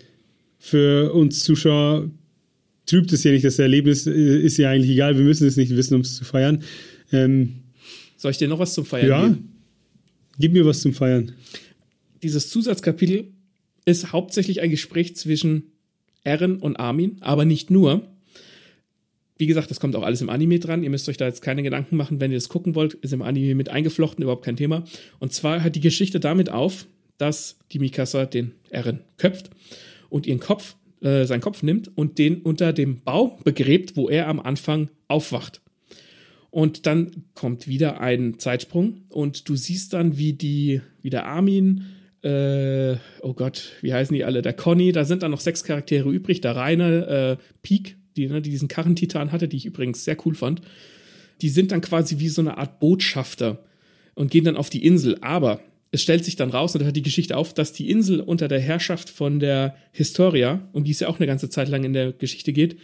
für uns Zuschauer trübt es ja nicht. Das Erlebnis äh, ist ja eigentlich egal. Wir müssen es nicht wissen, um es zu feiern. Ähm, Soll ich dir noch was zum Feiern ja, geben? Gib mir was zum Feiern. Dieses Zusatzkapitel ist hauptsächlich ein Gespräch zwischen Eren und Armin, aber nicht nur. Wie gesagt, das kommt auch alles im Anime dran. Ihr müsst euch da jetzt keine Gedanken machen, wenn ihr das gucken wollt. Ist im Anime mit eingeflochten, überhaupt kein Thema. Und zwar hört die Geschichte damit auf, dass die Mikasa den Eren köpft und ihren Kopf äh, seinen Kopf nimmt und den unter dem Baum begräbt, wo er am Anfang aufwacht. Und dann kommt wieder ein Zeitsprung und du siehst dann, wie die, wie der Armin, äh, oh Gott, wie heißen die alle? Der Conny, da sind dann noch sechs Charaktere übrig, der Rainer, äh, Peak, die, ne, die diesen Karrentitan hatte, die ich übrigens sehr cool fand. Die sind dann quasi wie so eine Art Botschafter und gehen dann auf die Insel. Aber es stellt sich dann raus, und da hört die Geschichte auf, dass die Insel unter der Herrschaft von der Historia, um die es ja auch eine ganze Zeit lang in der Geschichte geht,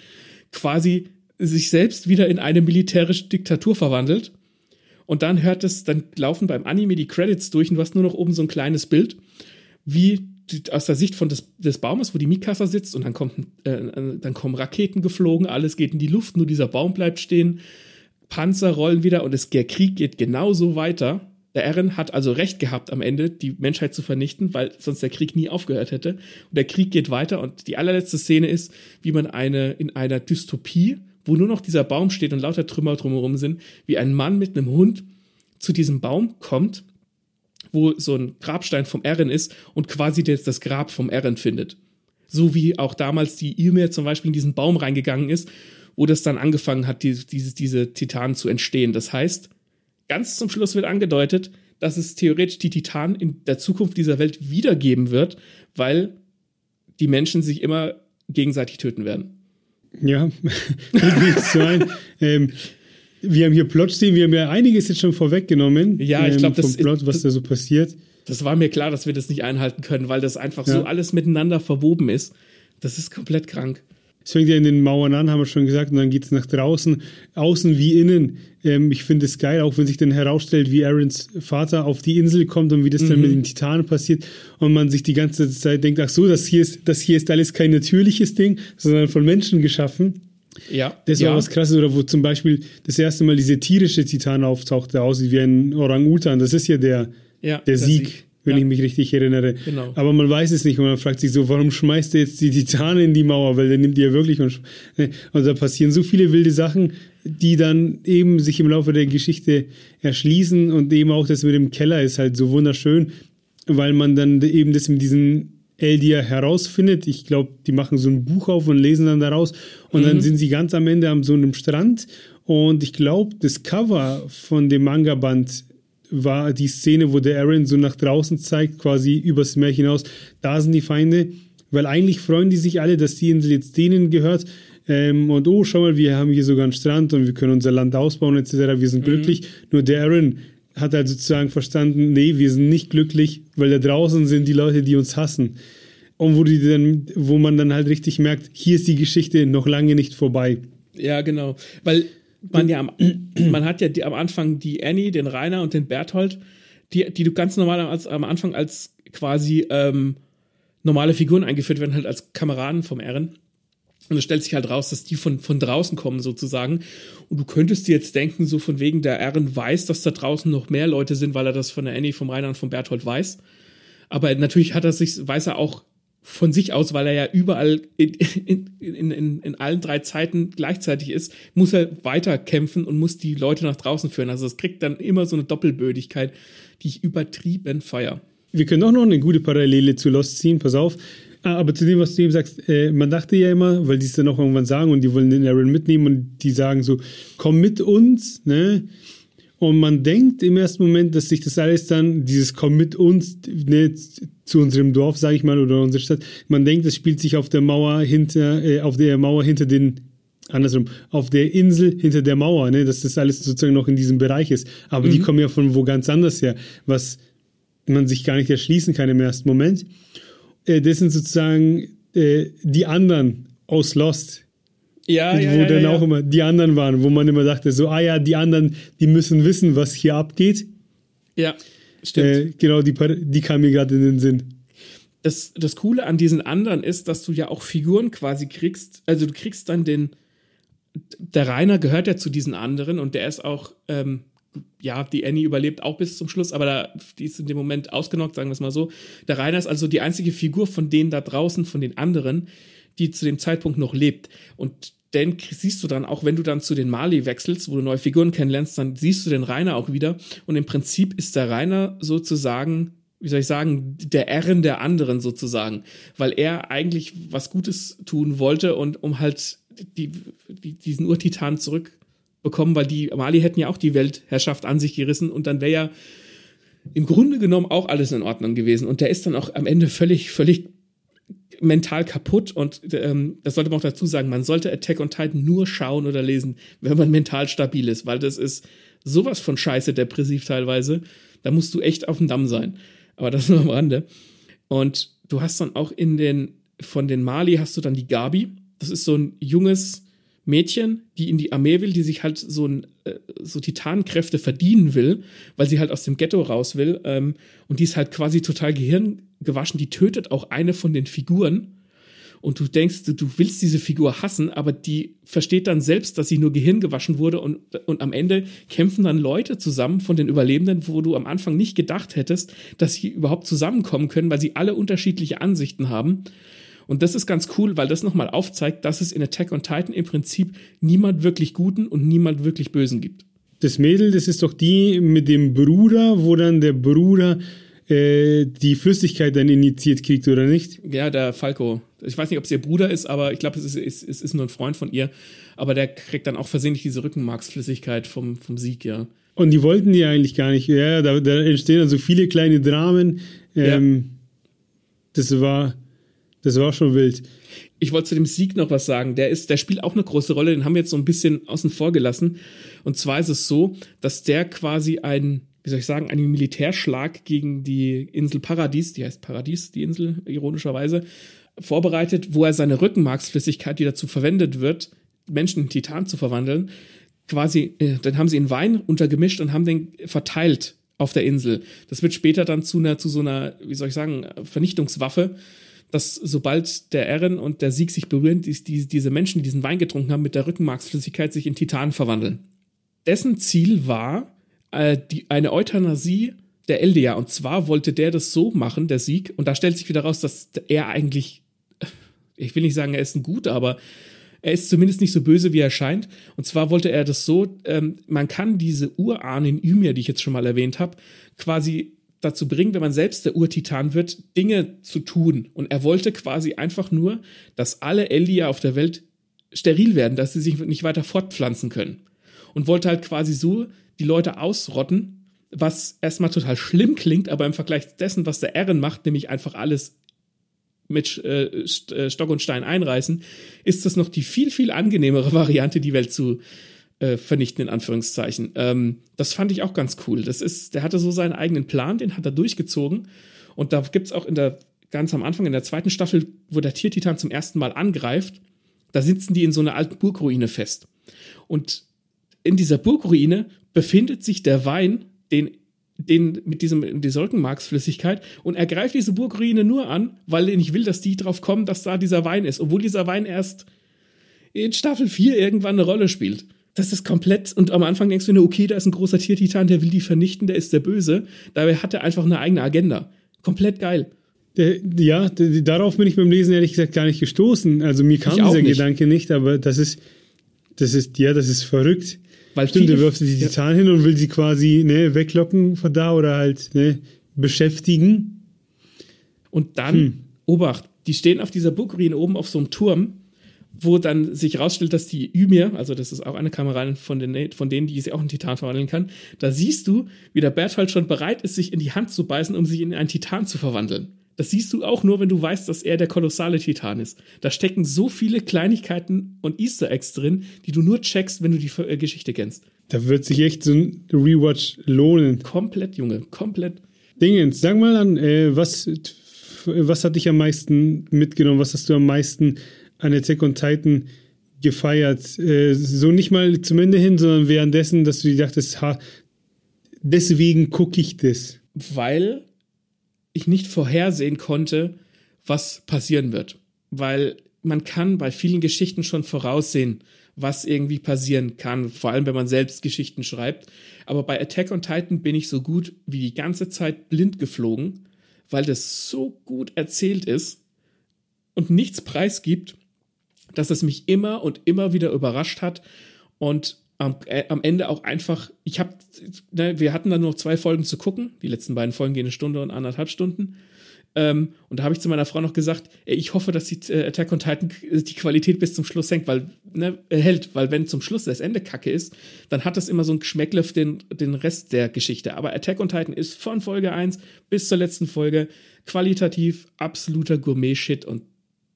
quasi sich selbst wieder in eine militärische Diktatur verwandelt. Und dann hört es, dann laufen beim Anime die Credits durch und du hast nur noch oben so ein kleines Bild, wie aus der Sicht von des, des Baumes, wo die Mikasa sitzt und dann kommt, äh, dann kommen Raketen geflogen, alles geht in die Luft, nur dieser Baum bleibt stehen, Panzer rollen wieder und es, der Krieg geht genauso weiter. Der Eren hat also recht gehabt am Ende, die Menschheit zu vernichten, weil sonst der Krieg nie aufgehört hätte. Und der Krieg geht weiter und die allerletzte Szene ist, wie man eine in einer Dystopie wo nur noch dieser Baum steht und lauter Trümmer drumherum sind, wie ein Mann mit einem Hund zu diesem Baum kommt, wo so ein Grabstein vom Erin ist und quasi jetzt das Grab vom Erin findet. So wie auch damals die Ymir zum Beispiel in diesen Baum reingegangen ist, wo das dann angefangen hat, die, diese, diese Titanen zu entstehen. Das heißt, ganz zum Schluss wird angedeutet, dass es theoretisch die Titanen in der Zukunft dieser Welt wiedergeben wird, weil die Menschen sich immer gegenseitig töten werden. Ja, sein. ähm, wir haben hier Plot stehen, wir haben ja einiges jetzt schon vorweggenommen. Ja, ich glaube, ähm, das Plot, was da so passiert. Das war mir klar, dass wir das nicht einhalten können, weil das einfach ja. so alles miteinander verwoben ist. Das ist komplett krank. Es fängt ja in den Mauern an, haben wir schon gesagt, und dann geht es nach draußen, außen wie innen. Ähm, ich finde es geil, auch wenn sich dann herausstellt, wie Aarons Vater auf die Insel kommt und wie das mhm. dann mit den Titanen passiert und man sich die ganze Zeit denkt, ach so, das hier ist, das hier ist alles kein natürliches Ding, sondern von Menschen geschaffen. Ja. Das war ja. was krasses, oder wo zum Beispiel das erste Mal diese tierische Titan auftaucht, der aussieht wie ein Orang-Utan. Das ist ja der, ja, der, der Sieg. Sieg wenn ja. ich mich richtig erinnere. Genau. Aber man weiß es nicht und man fragt sich so, warum schmeißt er jetzt die Titanen in die Mauer? Weil der nimmt die ja wirklich und, ne, und da passieren so viele wilde Sachen, die dann eben sich im Laufe der Geschichte erschließen und eben auch das mit dem Keller ist halt so wunderschön, weil man dann eben das mit diesen Eldia herausfindet. Ich glaube, die machen so ein Buch auf und lesen dann daraus und mhm. dann sind sie ganz am Ende am so einem Strand und ich glaube, das Cover von dem Manga-Band war die Szene, wo der Aaron so nach draußen zeigt, quasi übers Meer hinaus. Da sind die Feinde, weil eigentlich freuen die sich alle, dass die Insel jetzt denen gehört. Ähm, und oh, schau mal, wir haben hier sogar einen Strand und wir können unser Land ausbauen etc. Wir sind mhm. glücklich. Nur der Aaron hat halt sozusagen verstanden, nee, wir sind nicht glücklich, weil da draußen sind die Leute, die uns hassen. Und wo, die dann, wo man dann halt richtig merkt, hier ist die Geschichte noch lange nicht vorbei. Ja, genau. Weil man ja am, man hat ja die, am Anfang die Annie, den Rainer und den Berthold, die, die du ganz normal als, am Anfang als quasi ähm, normale Figuren eingeführt werden, halt als Kameraden vom Ehren. Und es stellt sich halt raus, dass die von, von draußen kommen sozusagen. Und du könntest dir jetzt denken, so von wegen, der Ehren weiß, dass da draußen noch mehr Leute sind, weil er das von der Annie, vom Rainer und vom Berthold weiß. Aber natürlich hat er sich, weiß er auch, von sich aus, weil er ja überall in, in, in, in, allen drei Zeiten gleichzeitig ist, muss er weiter kämpfen und muss die Leute nach draußen führen. Also es kriegt dann immer so eine Doppelbödigkeit, die ich übertrieben feier. Wir können auch noch eine gute Parallele zu Lost ziehen, pass auf. Ah, aber zu dem, was du eben sagst, äh, man dachte ja immer, weil die es dann auch irgendwann sagen und die wollen den Aaron mitnehmen und die sagen so, komm mit uns, ne? Und man denkt im ersten Moment, dass sich das alles dann, dieses Komm mit uns ne, zu unserem Dorf, sage ich mal, oder unsere Stadt, man denkt, das spielt sich auf der Mauer hinter, äh, auf der Mauer hinter den, andersrum, auf der Insel hinter der Mauer, ne, dass das alles sozusagen noch in diesem Bereich ist. Aber mhm. die kommen ja von wo ganz anders her, was man sich gar nicht erschließen kann im ersten Moment. Äh, das sind sozusagen äh, die anderen aus Lost, ja, ja, wo ja, dann ja, auch immer die anderen waren, wo man immer dachte, so, ah ja, die anderen, die müssen wissen, was hier abgeht. Ja, stimmt. Äh, genau, die, die kam mir gerade in den Sinn. Das, das Coole an diesen anderen ist, dass du ja auch Figuren quasi kriegst. Also du kriegst dann den, der Rainer gehört ja zu diesen anderen und der ist auch, ähm, ja, die Annie überlebt auch bis zum Schluss, aber da, die ist in dem Moment ausgenockt, sagen wir es mal so. Der Rainer ist also die einzige Figur von denen da draußen, von den anderen, die zu dem Zeitpunkt noch lebt. Und denn siehst du dann auch, wenn du dann zu den Mali wechselst, wo du neue Figuren kennenlernst, dann siehst du den Rainer auch wieder. Und im Prinzip ist der Rainer sozusagen wie soll ich sagen, der Ehren der anderen sozusagen, weil er eigentlich was Gutes tun wollte und um halt die, die, diesen Urtitan zurückbekommen, weil die Mali hätten ja auch die Weltherrschaft an sich gerissen und dann wäre ja im Grunde genommen auch alles in Ordnung gewesen. Und der ist dann auch am Ende völlig, völlig mental kaputt und ähm, das sollte man auch dazu sagen, man sollte Attack on Titan nur schauen oder lesen, wenn man mental stabil ist, weil das ist sowas von scheiße depressiv teilweise. Da musst du echt auf dem Damm sein. Aber das nur am Rande. Und du hast dann auch in den, von den Mali hast du dann die Gabi. Das ist so ein junges Mädchen, die in die Armee will, die sich halt so, ein, äh, so Titankräfte verdienen will, weil sie halt aus dem Ghetto raus will. Ähm, und die ist halt quasi total gehirngewaschen. Die tötet auch eine von den Figuren. Und du denkst, du, du willst diese Figur hassen, aber die versteht dann selbst, dass sie nur gehirngewaschen wurde. Und, und am Ende kämpfen dann Leute zusammen von den Überlebenden, wo du am Anfang nicht gedacht hättest, dass sie überhaupt zusammenkommen können, weil sie alle unterschiedliche Ansichten haben. Und das ist ganz cool, weil das nochmal aufzeigt, dass es in Attack on Titan im Prinzip niemand wirklich Guten und niemand wirklich Bösen gibt. Das Mädel, das ist doch die mit dem Bruder, wo dann der Bruder äh, die Flüssigkeit dann initiiert kriegt, oder nicht? Ja, der Falco. Ich weiß nicht, ob es ihr Bruder ist, aber ich glaube, es ist, es, es ist nur ein Freund von ihr. Aber der kriegt dann auch versehentlich diese Rückenmarksflüssigkeit vom, vom Sieg, ja. Und die wollten die eigentlich gar nicht. Ja, da, da entstehen also viele kleine Dramen. Ähm, ja. Das war das war schon wild. Ich wollte zu dem Sieg noch was sagen. Der ist, der spielt auch eine große Rolle. Den haben wir jetzt so ein bisschen außen vor gelassen. Und zwar ist es so, dass der quasi ein, wie soll ich sagen, einen Militärschlag gegen die Insel Paradies, die heißt Paradies, die Insel, ironischerweise, vorbereitet, wo er seine Rückenmarksflüssigkeit, die dazu verwendet wird, Menschen in Titan zu verwandeln, quasi, äh, dann haben sie in Wein untergemischt und haben den verteilt auf der Insel. Das wird später dann zu einer, zu so einer, wie soll ich sagen, Vernichtungswaffe dass sobald der Ehren und der Sieg sich berühren, die, die, diese Menschen, die diesen Wein getrunken haben, mit der Rückenmarksflüssigkeit sich in Titan verwandeln. Dessen Ziel war äh, die, eine Euthanasie der Eldea. Und zwar wollte der das so machen, der Sieg. Und da stellt sich wieder raus, dass er eigentlich, ich will nicht sagen, er ist ein Guter, aber er ist zumindest nicht so böse, wie er scheint. Und zwar wollte er das so, ähm, man kann diese Urahnen Ymir, die ich jetzt schon mal erwähnt habe, quasi dazu bringen, wenn man selbst der Urtitan wird, Dinge zu tun. Und er wollte quasi einfach nur, dass alle Elia auf der Welt steril werden, dass sie sich nicht weiter fortpflanzen können. Und wollte halt quasi so die Leute ausrotten, was erstmal total schlimm klingt, aber im Vergleich dessen, was der Ehren macht, nämlich einfach alles mit äh, äh Stock und Stein einreißen, ist das noch die viel, viel angenehmere Variante, die Welt zu äh, vernichten, in Anführungszeichen. Ähm, das fand ich auch ganz cool. Das ist, der hatte so seinen eigenen Plan, den hat er durchgezogen. Und da gibt es auch in der, ganz am Anfang, in der zweiten Staffel, wo der Tiertitan zum ersten Mal angreift, da sitzen die in so einer alten Burgruine fest. Und in dieser Burgruine befindet sich der Wein, den den mit diesem mit dieser Rückenmarksflüssigkeit und er greift diese Burgruine nur an, weil er nicht will, dass die drauf kommen, dass da dieser Wein ist, obwohl dieser Wein erst in Staffel 4 irgendwann eine Rolle spielt das ist komplett, und am Anfang denkst du nur, okay, da ist ein großer Tiertitan, der will die vernichten, der ist der Böse. Dabei hat er einfach eine eigene Agenda. Komplett geil. Der, ja, der, darauf bin ich beim Lesen ehrlich gesagt gar nicht gestoßen. Also mir kam dieser nicht. Gedanke nicht, aber das ist, das ist, ja, das ist verrückt. Weil Stimmt, der wirft die Titan hin und will sie quasi ne, weglocken von da oder halt ne, beschäftigen. Und dann, hm. Obacht, die stehen auf dieser Burgruine oben auf so einem Turm wo dann sich herausstellt, dass die Ymir, also das ist auch eine Kameraden von, den, von denen, die sie auch in Titan verwandeln kann, da siehst du, wie der Berthold schon bereit ist, sich in die Hand zu beißen, um sich in einen Titan zu verwandeln. Das siehst du auch nur, wenn du weißt, dass er der kolossale Titan ist. Da stecken so viele Kleinigkeiten und Easter Eggs drin, die du nur checkst, wenn du die äh, Geschichte kennst. Da wird sich echt so ein Rewatch lohnen. Komplett, Junge, komplett. Dingens, sag mal an, äh, was, was hat dich am meisten mitgenommen? Was hast du am meisten an Attack on Titan gefeiert. Äh, so nicht mal zum Ende hin, sondern währenddessen, dass du dir dachtest, ha, deswegen gucke ich das. Weil ich nicht vorhersehen konnte, was passieren wird. Weil man kann bei vielen Geschichten schon voraussehen, was irgendwie passieren kann, vor allem wenn man selbst Geschichten schreibt. Aber bei Attack on Titan bin ich so gut wie die ganze Zeit blind geflogen, weil das so gut erzählt ist und nichts preisgibt dass es mich immer und immer wieder überrascht hat. Und am, äh, am Ende auch einfach, ich habe, ne, wir hatten dann noch zwei Folgen zu gucken. Die letzten beiden Folgen gehen eine Stunde und anderthalb Stunden. Ähm, und da habe ich zu meiner Frau noch gesagt, ey, ich hoffe, dass die äh, Attack on Titan die Qualität bis zum Schluss hängt, weil, ne, hält, weil wenn zum Schluss das Ende kacke ist, dann hat das immer so ein Geschmäckle den, den Rest der Geschichte. Aber Attack on Titan ist von Folge 1 bis zur letzten Folge qualitativ absoluter Gourmet-Shit und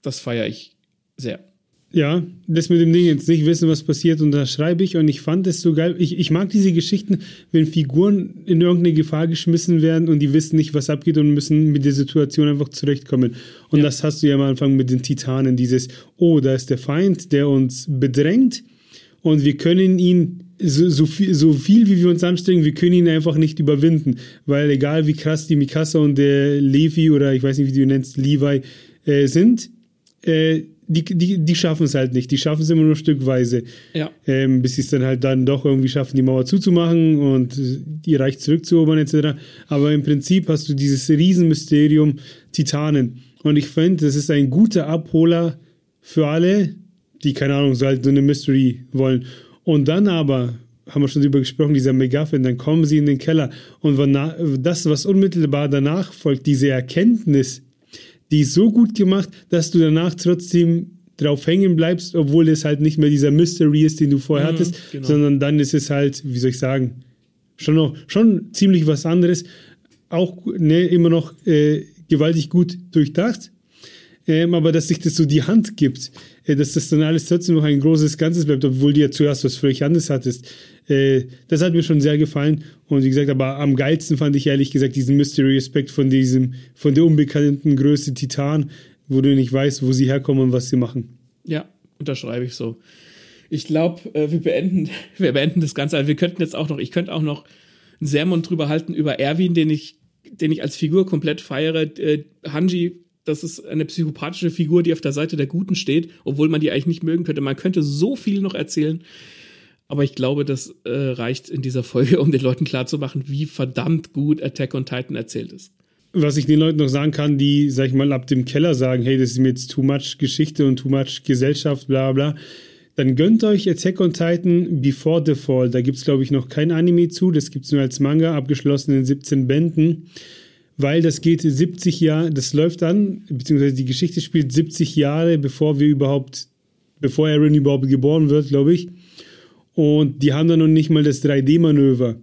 das feiere ich sehr. Ja, das mit dem Ding jetzt nicht wissen, was passiert, und da schreibe ich und ich fand es so geil. Ich, ich mag diese Geschichten, wenn Figuren in irgendeine Gefahr geschmissen werden und die wissen nicht, was abgeht und müssen mit der Situation einfach zurechtkommen. Und ja. das hast du ja am Anfang mit den Titanen, dieses, oh, da ist der Feind, der uns bedrängt und wir können ihn so, so, viel, so viel, wie wir uns anstrengen, wir können ihn einfach nicht überwinden, weil egal wie krass die Mikasa und der Levi oder ich weiß nicht, wie du ihn nennst, Levi äh, sind, äh, die, die, die schaffen es halt nicht. Die schaffen es immer nur stückweise. Ja. Ähm, bis sie es dann halt dann doch irgendwie schaffen, die Mauer zuzumachen und ihr Reich zurückzuerobern, etc. Aber im Prinzip hast du dieses Riesenmysterium Titanen. Und ich finde, das ist ein guter Abholer für alle, die, keine Ahnung, so halt so eine Mystery wollen. Und dann aber, haben wir schon drüber gesprochen, dieser McGuffin, dann kommen sie in den Keller. Und das, was unmittelbar danach folgt, diese Erkenntnis, die ist so gut gemacht, dass du danach trotzdem drauf hängen bleibst, obwohl es halt nicht mehr dieser Mystery ist, den du vorher mhm, hattest, genau. sondern dann ist es halt, wie soll ich sagen, schon noch, schon ziemlich was anderes. Auch ne, immer noch äh, gewaltig gut durchdacht. Ähm, aber dass sich das so die Hand gibt, dass das dann alles trotzdem noch ein großes Ganzes bleibt, obwohl du ja zuerst was völlig anderes hattest. Äh, das hat mir schon sehr gefallen. Und wie gesagt, aber am geilsten fand ich ehrlich gesagt diesen Mystery-Aspekt von diesem, von der unbekannten Größe Titan, wo du nicht weißt, wo sie herkommen und was sie machen. Ja, unterschreibe ich so. Ich glaube, äh, wir beenden, wir beenden das Ganze. Also wir könnten jetzt auch noch, ich könnte auch noch einen Sermon drüber halten über Erwin, den ich, den ich als Figur komplett feiere. Äh, Hanji, das ist eine psychopathische Figur, die auf der Seite der Guten steht, obwohl man die eigentlich nicht mögen könnte. Man könnte so viel noch erzählen. Aber ich glaube, das äh, reicht in dieser Folge, um den Leuten klarzumachen, wie verdammt gut Attack on Titan erzählt ist. Was ich den Leuten noch sagen kann, die, sag ich mal, ab dem Keller sagen, hey, das ist mir jetzt too much Geschichte und too much Gesellschaft, bla bla, dann gönnt euch Attack on Titan Before the Fall. Da gibt es, glaube ich, noch kein Anime zu. Das gibt es nur als Manga, abgeschlossen in 17 Bänden. Weil das geht 70 Jahre, das läuft an, beziehungsweise die Geschichte spielt 70 Jahre, bevor wir überhaupt, bevor Aaron überhaupt geboren wird, glaube ich. Und die haben dann noch nicht mal das 3D-Manöver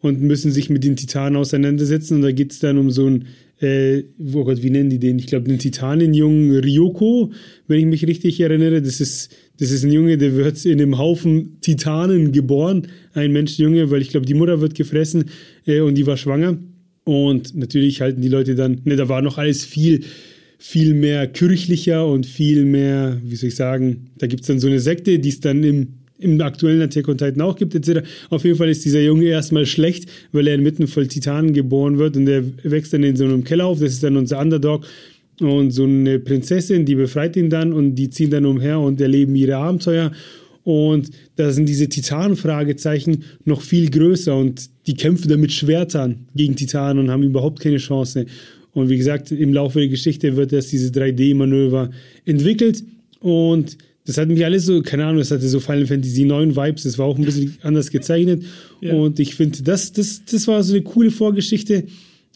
und müssen sich mit den Titanen auseinandersetzen. Und da geht es dann um so ein, äh, oh Gott, wie nennen die den? Ich glaube, den Titanenjungen Ryoko, wenn ich mich richtig erinnere. Das ist, das ist ein Junge, der wird in einem Haufen Titanen geboren. Ein Menschenjunge, weil ich glaube, die Mutter wird gefressen äh, und die war schwanger. Und natürlich halten die Leute dann, ne, da war noch alles viel, viel mehr kirchlicher und viel mehr, wie soll ich sagen, da gibt es dann so eine Sekte, die es dann im im aktuellen Attack on Titan auch gibt, etc. Auf jeden Fall ist dieser Junge erstmal schlecht, weil er inmitten voll Titanen geboren wird und er wächst dann in so einem Keller auf. Das ist dann unser Underdog. Und so eine Prinzessin, die befreit ihn dann und die ziehen dann umher und erleben ihre Abenteuer. Und da sind diese Titan-Fragezeichen noch viel größer und die kämpfen dann mit Schwertern gegen Titanen und haben überhaupt keine Chance. Und wie gesagt, im Laufe der Geschichte wird erst diese 3D-Manöver entwickelt und das hat mich alles so, keine Ahnung, das hatte so Final Fantasy 9 Vibes, das war auch ein bisschen anders gezeichnet. Ja. Und ich finde, das, das, das war so eine coole Vorgeschichte,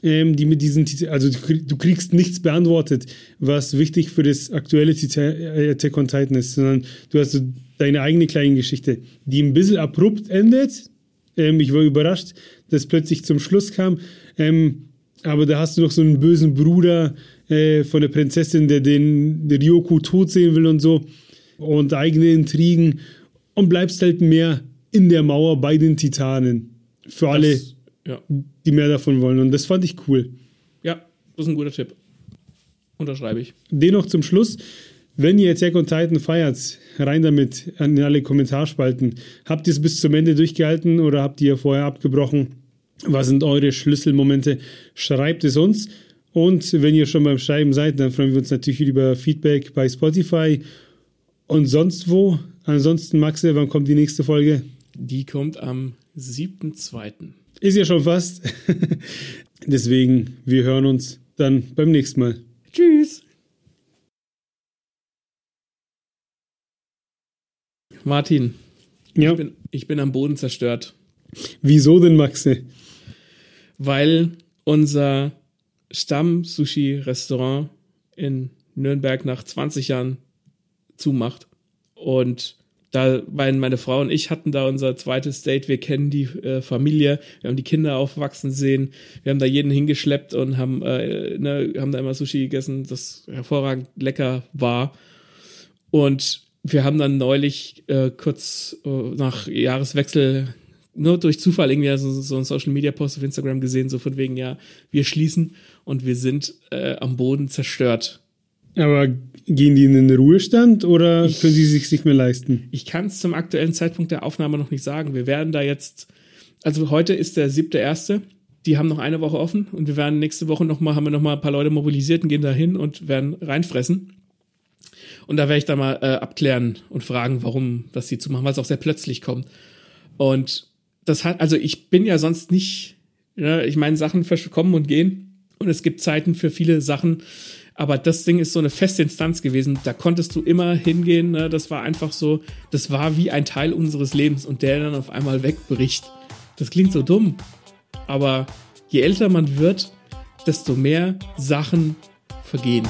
ähm, die mit diesen, also du kriegst nichts beantwortet, was wichtig für das aktuelle äh, Attack on Titan ist, sondern du hast so deine eigene kleine Geschichte, die ein bisschen abrupt endet. Ähm, ich war überrascht, dass plötzlich zum Schluss kam. Ähm, aber da hast du noch so einen bösen Bruder äh, von der Prinzessin, der den der Ryoku tot sehen will und so und eigene Intrigen und bleibst halt mehr in der Mauer bei den Titanen. Für alle, das, ja. die mehr davon wollen. Und das fand ich cool. Ja, das ist ein guter Tipp. Unterschreibe ich. Dennoch zum Schluss, wenn ihr Attack on Titan feiert, rein damit in alle Kommentarspalten. Habt ihr es bis zum Ende durchgehalten oder habt ihr vorher abgebrochen? Was sind eure Schlüsselmomente? Schreibt es uns. Und wenn ihr schon beim Schreiben seid, dann freuen wir uns natürlich über Feedback bei Spotify und sonst wo? Ansonsten, Maxe, wann kommt die nächste Folge? Die kommt am 7.2. Ist ja schon fast. Deswegen, wir hören uns dann beim nächsten Mal. Tschüss. Martin, Ja. Ich, bin, ich bin am Boden zerstört. Wieso denn, Maxe? Weil unser Stamm-Sushi-Restaurant in Nürnberg nach 20 Jahren zumacht. Und da, weil meine Frau und ich hatten da unser zweites Date, wir kennen die äh, Familie, wir haben die Kinder aufwachsen sehen, wir haben da jeden hingeschleppt und haben, äh, ne, haben da immer Sushi gegessen, das hervorragend lecker war. Und wir haben dann neulich äh, kurz äh, nach Jahreswechsel nur durch Zufall irgendwie so, so ein Social Media Post auf Instagram gesehen, so von wegen, ja, wir schließen und wir sind äh, am Boden zerstört. Aber gehen die in den Ruhestand oder können sie sich nicht mehr leisten? Ich kann es zum aktuellen Zeitpunkt der Aufnahme noch nicht sagen. Wir werden da jetzt, also heute ist der siebte erste. Die haben noch eine Woche offen und wir werden nächste Woche noch mal, haben wir noch mal ein paar Leute mobilisiert und gehen da hin und werden reinfressen. Und da werde ich da mal äh, abklären und fragen, warum das sie zu machen, weil es auch sehr plötzlich kommt. Und das hat, also ich bin ja sonst nicht, ja, ich meine, Sachen kommen und gehen und es gibt Zeiten für viele Sachen, aber das Ding ist so eine feste Instanz gewesen. Da konntest du immer hingehen. Ne? Das war einfach so, das war wie ein Teil unseres Lebens und der dann auf einmal wegbricht. Das klingt so dumm. Aber je älter man wird, desto mehr Sachen vergehen.